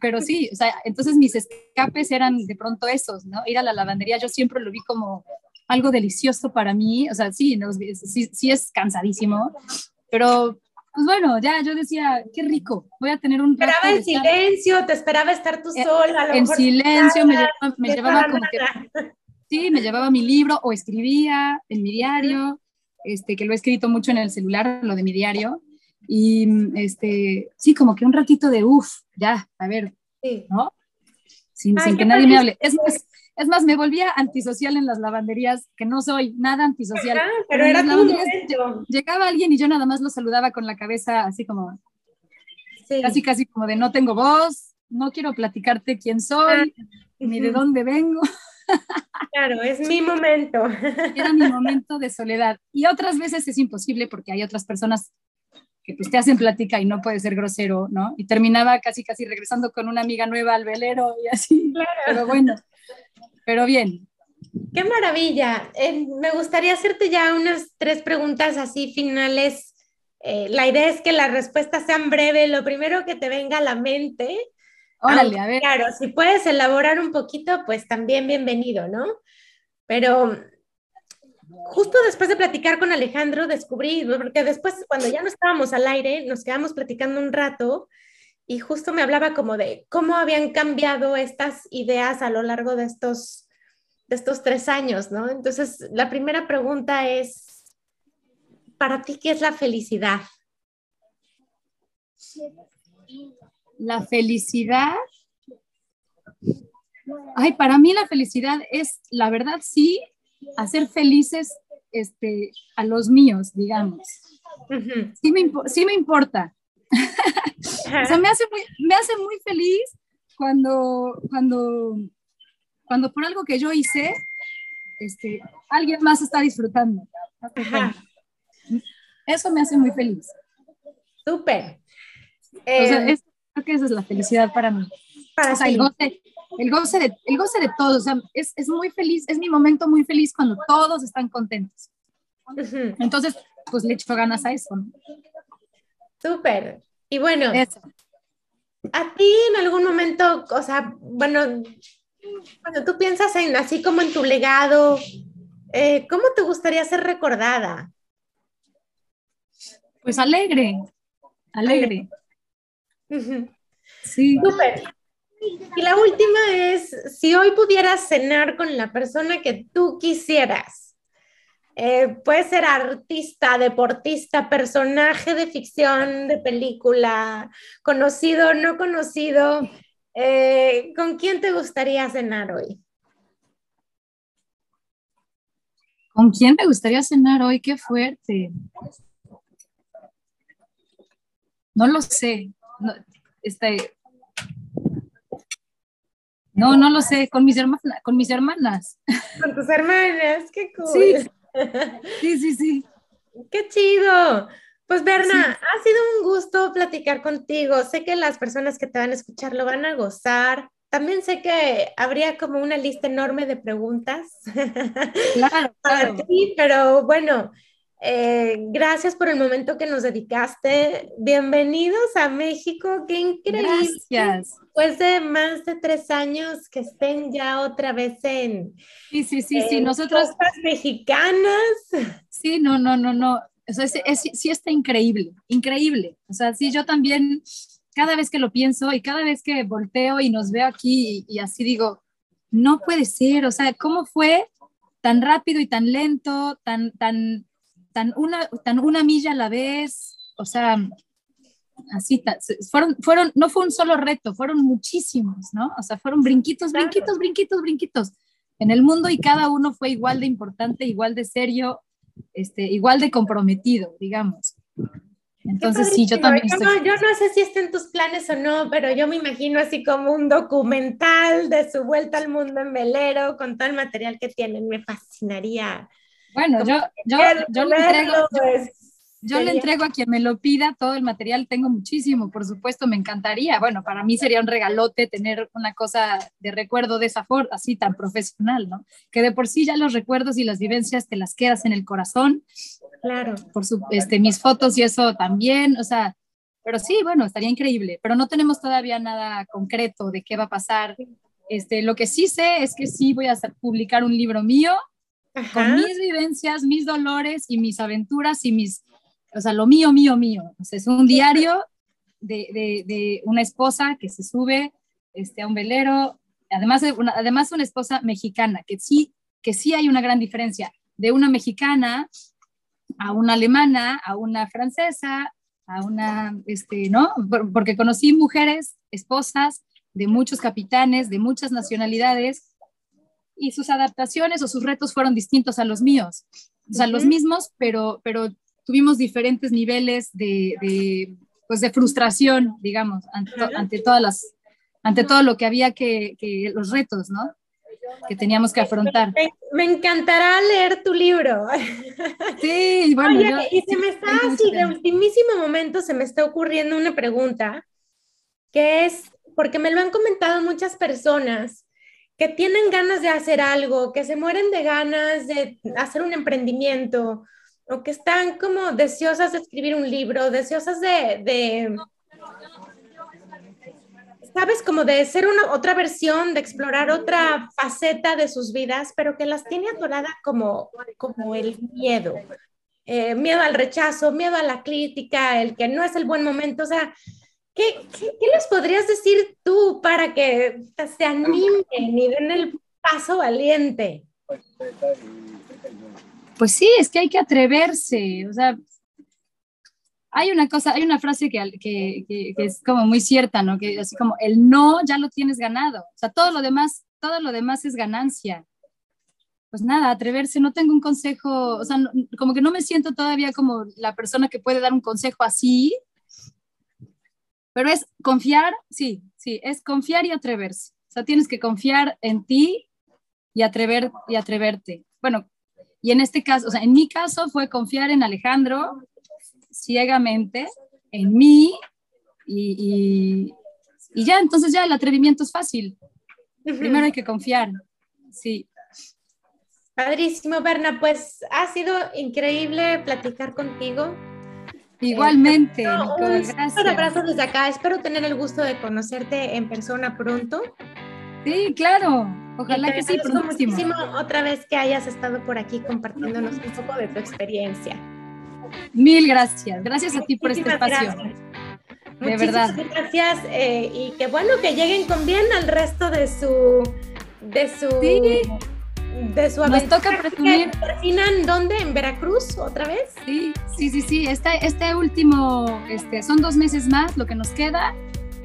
Speaker 1: pero sí, o sea, entonces mis escapes eran de pronto esos, ¿no? Ir a la lavandería, yo siempre lo vi como algo delicioso para mí, o sea, sí, no, sí, sí es cansadísimo, pero pues bueno, ya yo decía, qué rico, voy a tener un
Speaker 2: Te esperaba en silencio, te esperaba estar tú
Speaker 1: Eh,
Speaker 2: sola. a lo
Speaker 1: en
Speaker 2: mejor
Speaker 1: silencio, me llevaba, me
Speaker 2: no
Speaker 1: llevaba
Speaker 2: estaba
Speaker 1: como que,
Speaker 2: nada.
Speaker 1: sí, me llevaba mi libro o escribía en mi diario, este, que lo he escrito mucho en el celular, lo de mi diario, y este, sí, como que un ratito de, uff, ya, a ver,
Speaker 2: Sí.
Speaker 1: ¿no? Sin,
Speaker 2: Ay,
Speaker 1: sin
Speaker 2: qué
Speaker 1: que nadie me hable. Es más, es más, me volvía antisocial en las lavanderías, que no soy nada antisocial.
Speaker 2: Ah, pero era
Speaker 1: lavanderías
Speaker 2: momento.
Speaker 1: Llegaba alguien y yo nada más lo saludaba con la cabeza así como,
Speaker 2: Sí.
Speaker 1: casi casi como de no tengo voz, no quiero platicarte quién soy, ni de dónde vengo.
Speaker 2: Claro, es mi momento.
Speaker 1: Era mi momento de soledad. Y otras veces es imposible porque hay otras personas que pues te hacen plática y no puede ser grosero, ¿no? Y terminaba casi casi regresando con una amiga nueva al velero y así. Pero bueno, pero bien.
Speaker 2: Qué maravilla. Eh, me gustaría hacerte ya unas tres preguntas así finales. Eh, la idea es que las respuestas sean breves, lo primero que te venga a la mente.
Speaker 1: Órale,
Speaker 2: Aunque,
Speaker 1: a ver.
Speaker 2: Claro, si puedes elaborar un poquito, pues también bienvenido, ¿no? Pero justo después de platicar con Alejandro, descubrí, porque después cuando ya no estábamos al aire, nos quedamos platicando un rato y justo me hablaba como de cómo habían cambiado estas ideas a lo largo de estos, de estos tres años, ¿no? Entonces, la primera pregunta es, ¿para ti qué es la felicidad?
Speaker 1: La felicidad. Ay, para mí la felicidad es, la verdad, sí, hacer felices este, a los míos, digamos. Sí me, sí me importa. O sea, me hace muy, me hace muy feliz cuando, cuando, cuando por algo que yo hice, este, alguien más está disfrutando. Eso me hace muy feliz.
Speaker 2: Súper.
Speaker 1: O sea,
Speaker 2: Eh,
Speaker 1: es- creo que esa es la felicidad para mí.
Speaker 2: para
Speaker 1: O sea, el goce, el goce de, el goce de todos. O sea, es, es muy feliz, es mi momento muy feliz cuando todos están contentos. Entonces, pues le echo ganas a eso. ¿no?
Speaker 2: Súper. Y bueno,
Speaker 1: Eso.
Speaker 2: a ti en algún momento, o sea, bueno, cuando tú piensas en así como en tu legado, eh, ¿cómo te gustaría ser recordada?
Speaker 1: Pues alegre, alegre. Sí.
Speaker 2: Súper. Y la última es, si hoy pudieras cenar con la persona que tú quisieras, eh, puede ser artista, deportista, personaje de ficción, de película, conocido, no conocido, eh, ¿con quién te gustaría cenar hoy?
Speaker 1: ¿Con quién te gustaría cenar hoy? Qué fuerte. No lo sé. No, este, no, no lo sé. Con mis hermanas. Con mis hermanas.
Speaker 2: Con tus hermanas, qué cool.
Speaker 1: Sí. Sí, sí, sí.
Speaker 2: Qué chido. Pues Berna, ha sido un gusto platicar contigo. Sé que las personas que te van a escuchar lo van a gozar. También sé que habría como una lista enorme de preguntas
Speaker 1: Claro,
Speaker 2: para
Speaker 1: claro.
Speaker 2: ti, pero bueno, eh, gracias por el momento que nos dedicaste. Bienvenidos a México. Qué increíble.
Speaker 1: Gracias.
Speaker 2: Después de más de tres años que estén ya otra vez en,
Speaker 1: Sí, sí, sí, sí.
Speaker 2: en
Speaker 1: Nosotros,
Speaker 2: costas mexicanas.
Speaker 1: sí, no, no, no, no. O sea, sí está increíble, increíble. O sea, sí, yo también, cada vez que lo pienso y cada vez que volteo y nos veo aquí y, así digo, no puede ser, o sea, ¿cómo fue tan rápido y tan lento, tan, tan, tan, una, tan una milla a la vez? O sea, así, fueron, fueron, no fue un solo reto, fueron muchísimos, ¿no? O sea, fueron brinquitos, brinquitos, brinquitos, brinquitos en el mundo y cada uno fue igual de importante, igual de serio, este, igual de comprometido, digamos. Entonces, sí, yo también.
Speaker 2: Yo, no, yo no sé si está en tus planes o no, pero yo me imagino así como un documental de su vuelta al mundo en velero con todo el material que tienen. Me fascinaría.
Speaker 1: Bueno, yo, yo, yo, le entrego, yo le entrego a quien me lo pida todo el material, tengo muchísimo, por supuesto, me encantaría. Bueno, para mí sería un regalote tener una cosa de recuerdo de esa forma, así tan profesional, ¿no? Que de por sí ya los recuerdos y las vivencias te las quedas en el corazón.
Speaker 2: Claro.
Speaker 1: Por su, este, mis fotos y eso también, o sea, pero sí, bueno, estaría increíble, pero no tenemos todavía nada concreto de qué va a pasar. Este, lo que sí sé es que sí voy a publicar un libro mío con mis vivencias, mis dolores y mis aventuras y mis o sea, lo mío, mío, mío. es un diario de, de, una esposa que se sube este, a un velero, además, una, además una esposa mexicana, que sí, que sí hay una gran diferencia de una mexicana a una alemana, a una francesa, a una, este, ¿no? Porque conocí mujeres, esposas de muchos capitanes, de muchas nacionalidades, y sus adaptaciones o sus retos fueron distintos a los míos. O sea, los mismos, pero, pero tuvimos diferentes niveles de, de, pues de frustración, digamos, ante, todas las, ante todo lo que había que, que, los retos, ¿no? Que teníamos que afrontar.
Speaker 2: Me, encantará leer tu libro.
Speaker 1: Sí, bueno.
Speaker 2: Oye, y se me está así, de ultimísimo momento, se me está ocurriendo una pregunta, que es, porque me lo han comentado muchas personas, que tienen ganas de hacer algo, que se mueren de ganas de hacer un emprendimiento o que están como deseosas de escribir un libro, deseosas de, sabes, como de ser una otra versión, de explorar otra faceta de sus vidas, pero que las tiene atorada como, como el miedo. Eh, miedo al rechazo, miedo a la crítica, el que no es el buen momento, o sea, ¿qué, qué, qué les podrías decir tú para que se animen y den el paso valiente?
Speaker 1: Pues sí, es que hay que atreverse, o sea, hay una cosa, hay una frase que, que, es como muy cierta, ¿no? Que así como el no ya lo tienes ganado, o sea, todo lo demás, todo lo demás es ganancia. Pues nada, atreverse, no tengo un consejo, o sea, como que no me siento todavía como la persona que puede dar un consejo así, pero es confiar, sí, sí, es confiar y atreverse. O sea, tienes que confiar en ti y atrever y atreverte. Bueno, y en este caso, o sea, en mi caso fue confiar en Alejandro ciegamente, en mí, y, y, ya, entonces ya el atrevimiento es fácil. Primero hay que confiar, sí.
Speaker 2: Padrísimo, Berna, pues ha sido increíble platicar contigo.
Speaker 1: Igualmente, eh, gracias.
Speaker 2: Un abrazo desde acá. Espero tener el gusto de conocerte en persona pronto.
Speaker 1: Sí, claro. Ojalá que sí, muchísimo
Speaker 2: otra vez que hayas estado por aquí compartiéndonos un poco de tu experiencia.
Speaker 1: Mil gracias. Gracias a ti por este espacio. De verdad.
Speaker 2: Gracias eh, y que bueno que lleguen con bien al resto de su de su de su
Speaker 1: Nos toca presumir.
Speaker 2: ¿Terminan dónde? ¿En Veracruz otra vez?
Speaker 1: Sí, sí, sí, sí. Este, este último, este, son dos meses más lo que nos queda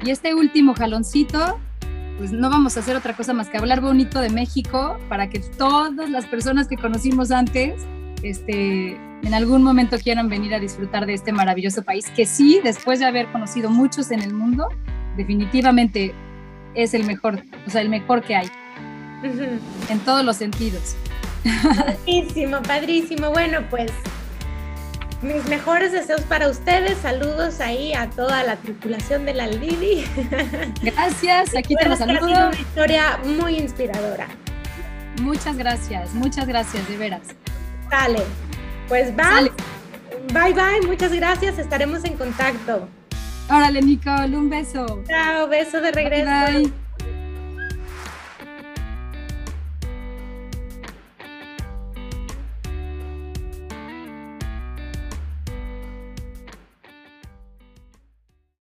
Speaker 1: y este último jaloncito pues no vamos a hacer otra cosa más que hablar bonito de México para que todas las personas que conocimos antes, este, en algún momento quieran venir a disfrutar de este maravilloso país, que sí, después de haber conocido muchos en el mundo, definitivamente es el mejor, o sea, el mejor que hay, en todos los sentidos.
Speaker 2: Padrísimo, padrísimo. Bueno, pues mis mejores deseos para ustedes. Saludos ahí a toda la tripulación de la Lili.
Speaker 1: Gracias, aquí te los saludo.
Speaker 2: una historia muy inspiradora.
Speaker 1: Muchas gracias, muchas gracias, de veras.
Speaker 2: Sale. Pues va. Bye bye, muchas gracias, estaremos en contacto.
Speaker 1: Órale, Nicole, un beso.
Speaker 2: Chao, beso de regreso. bye.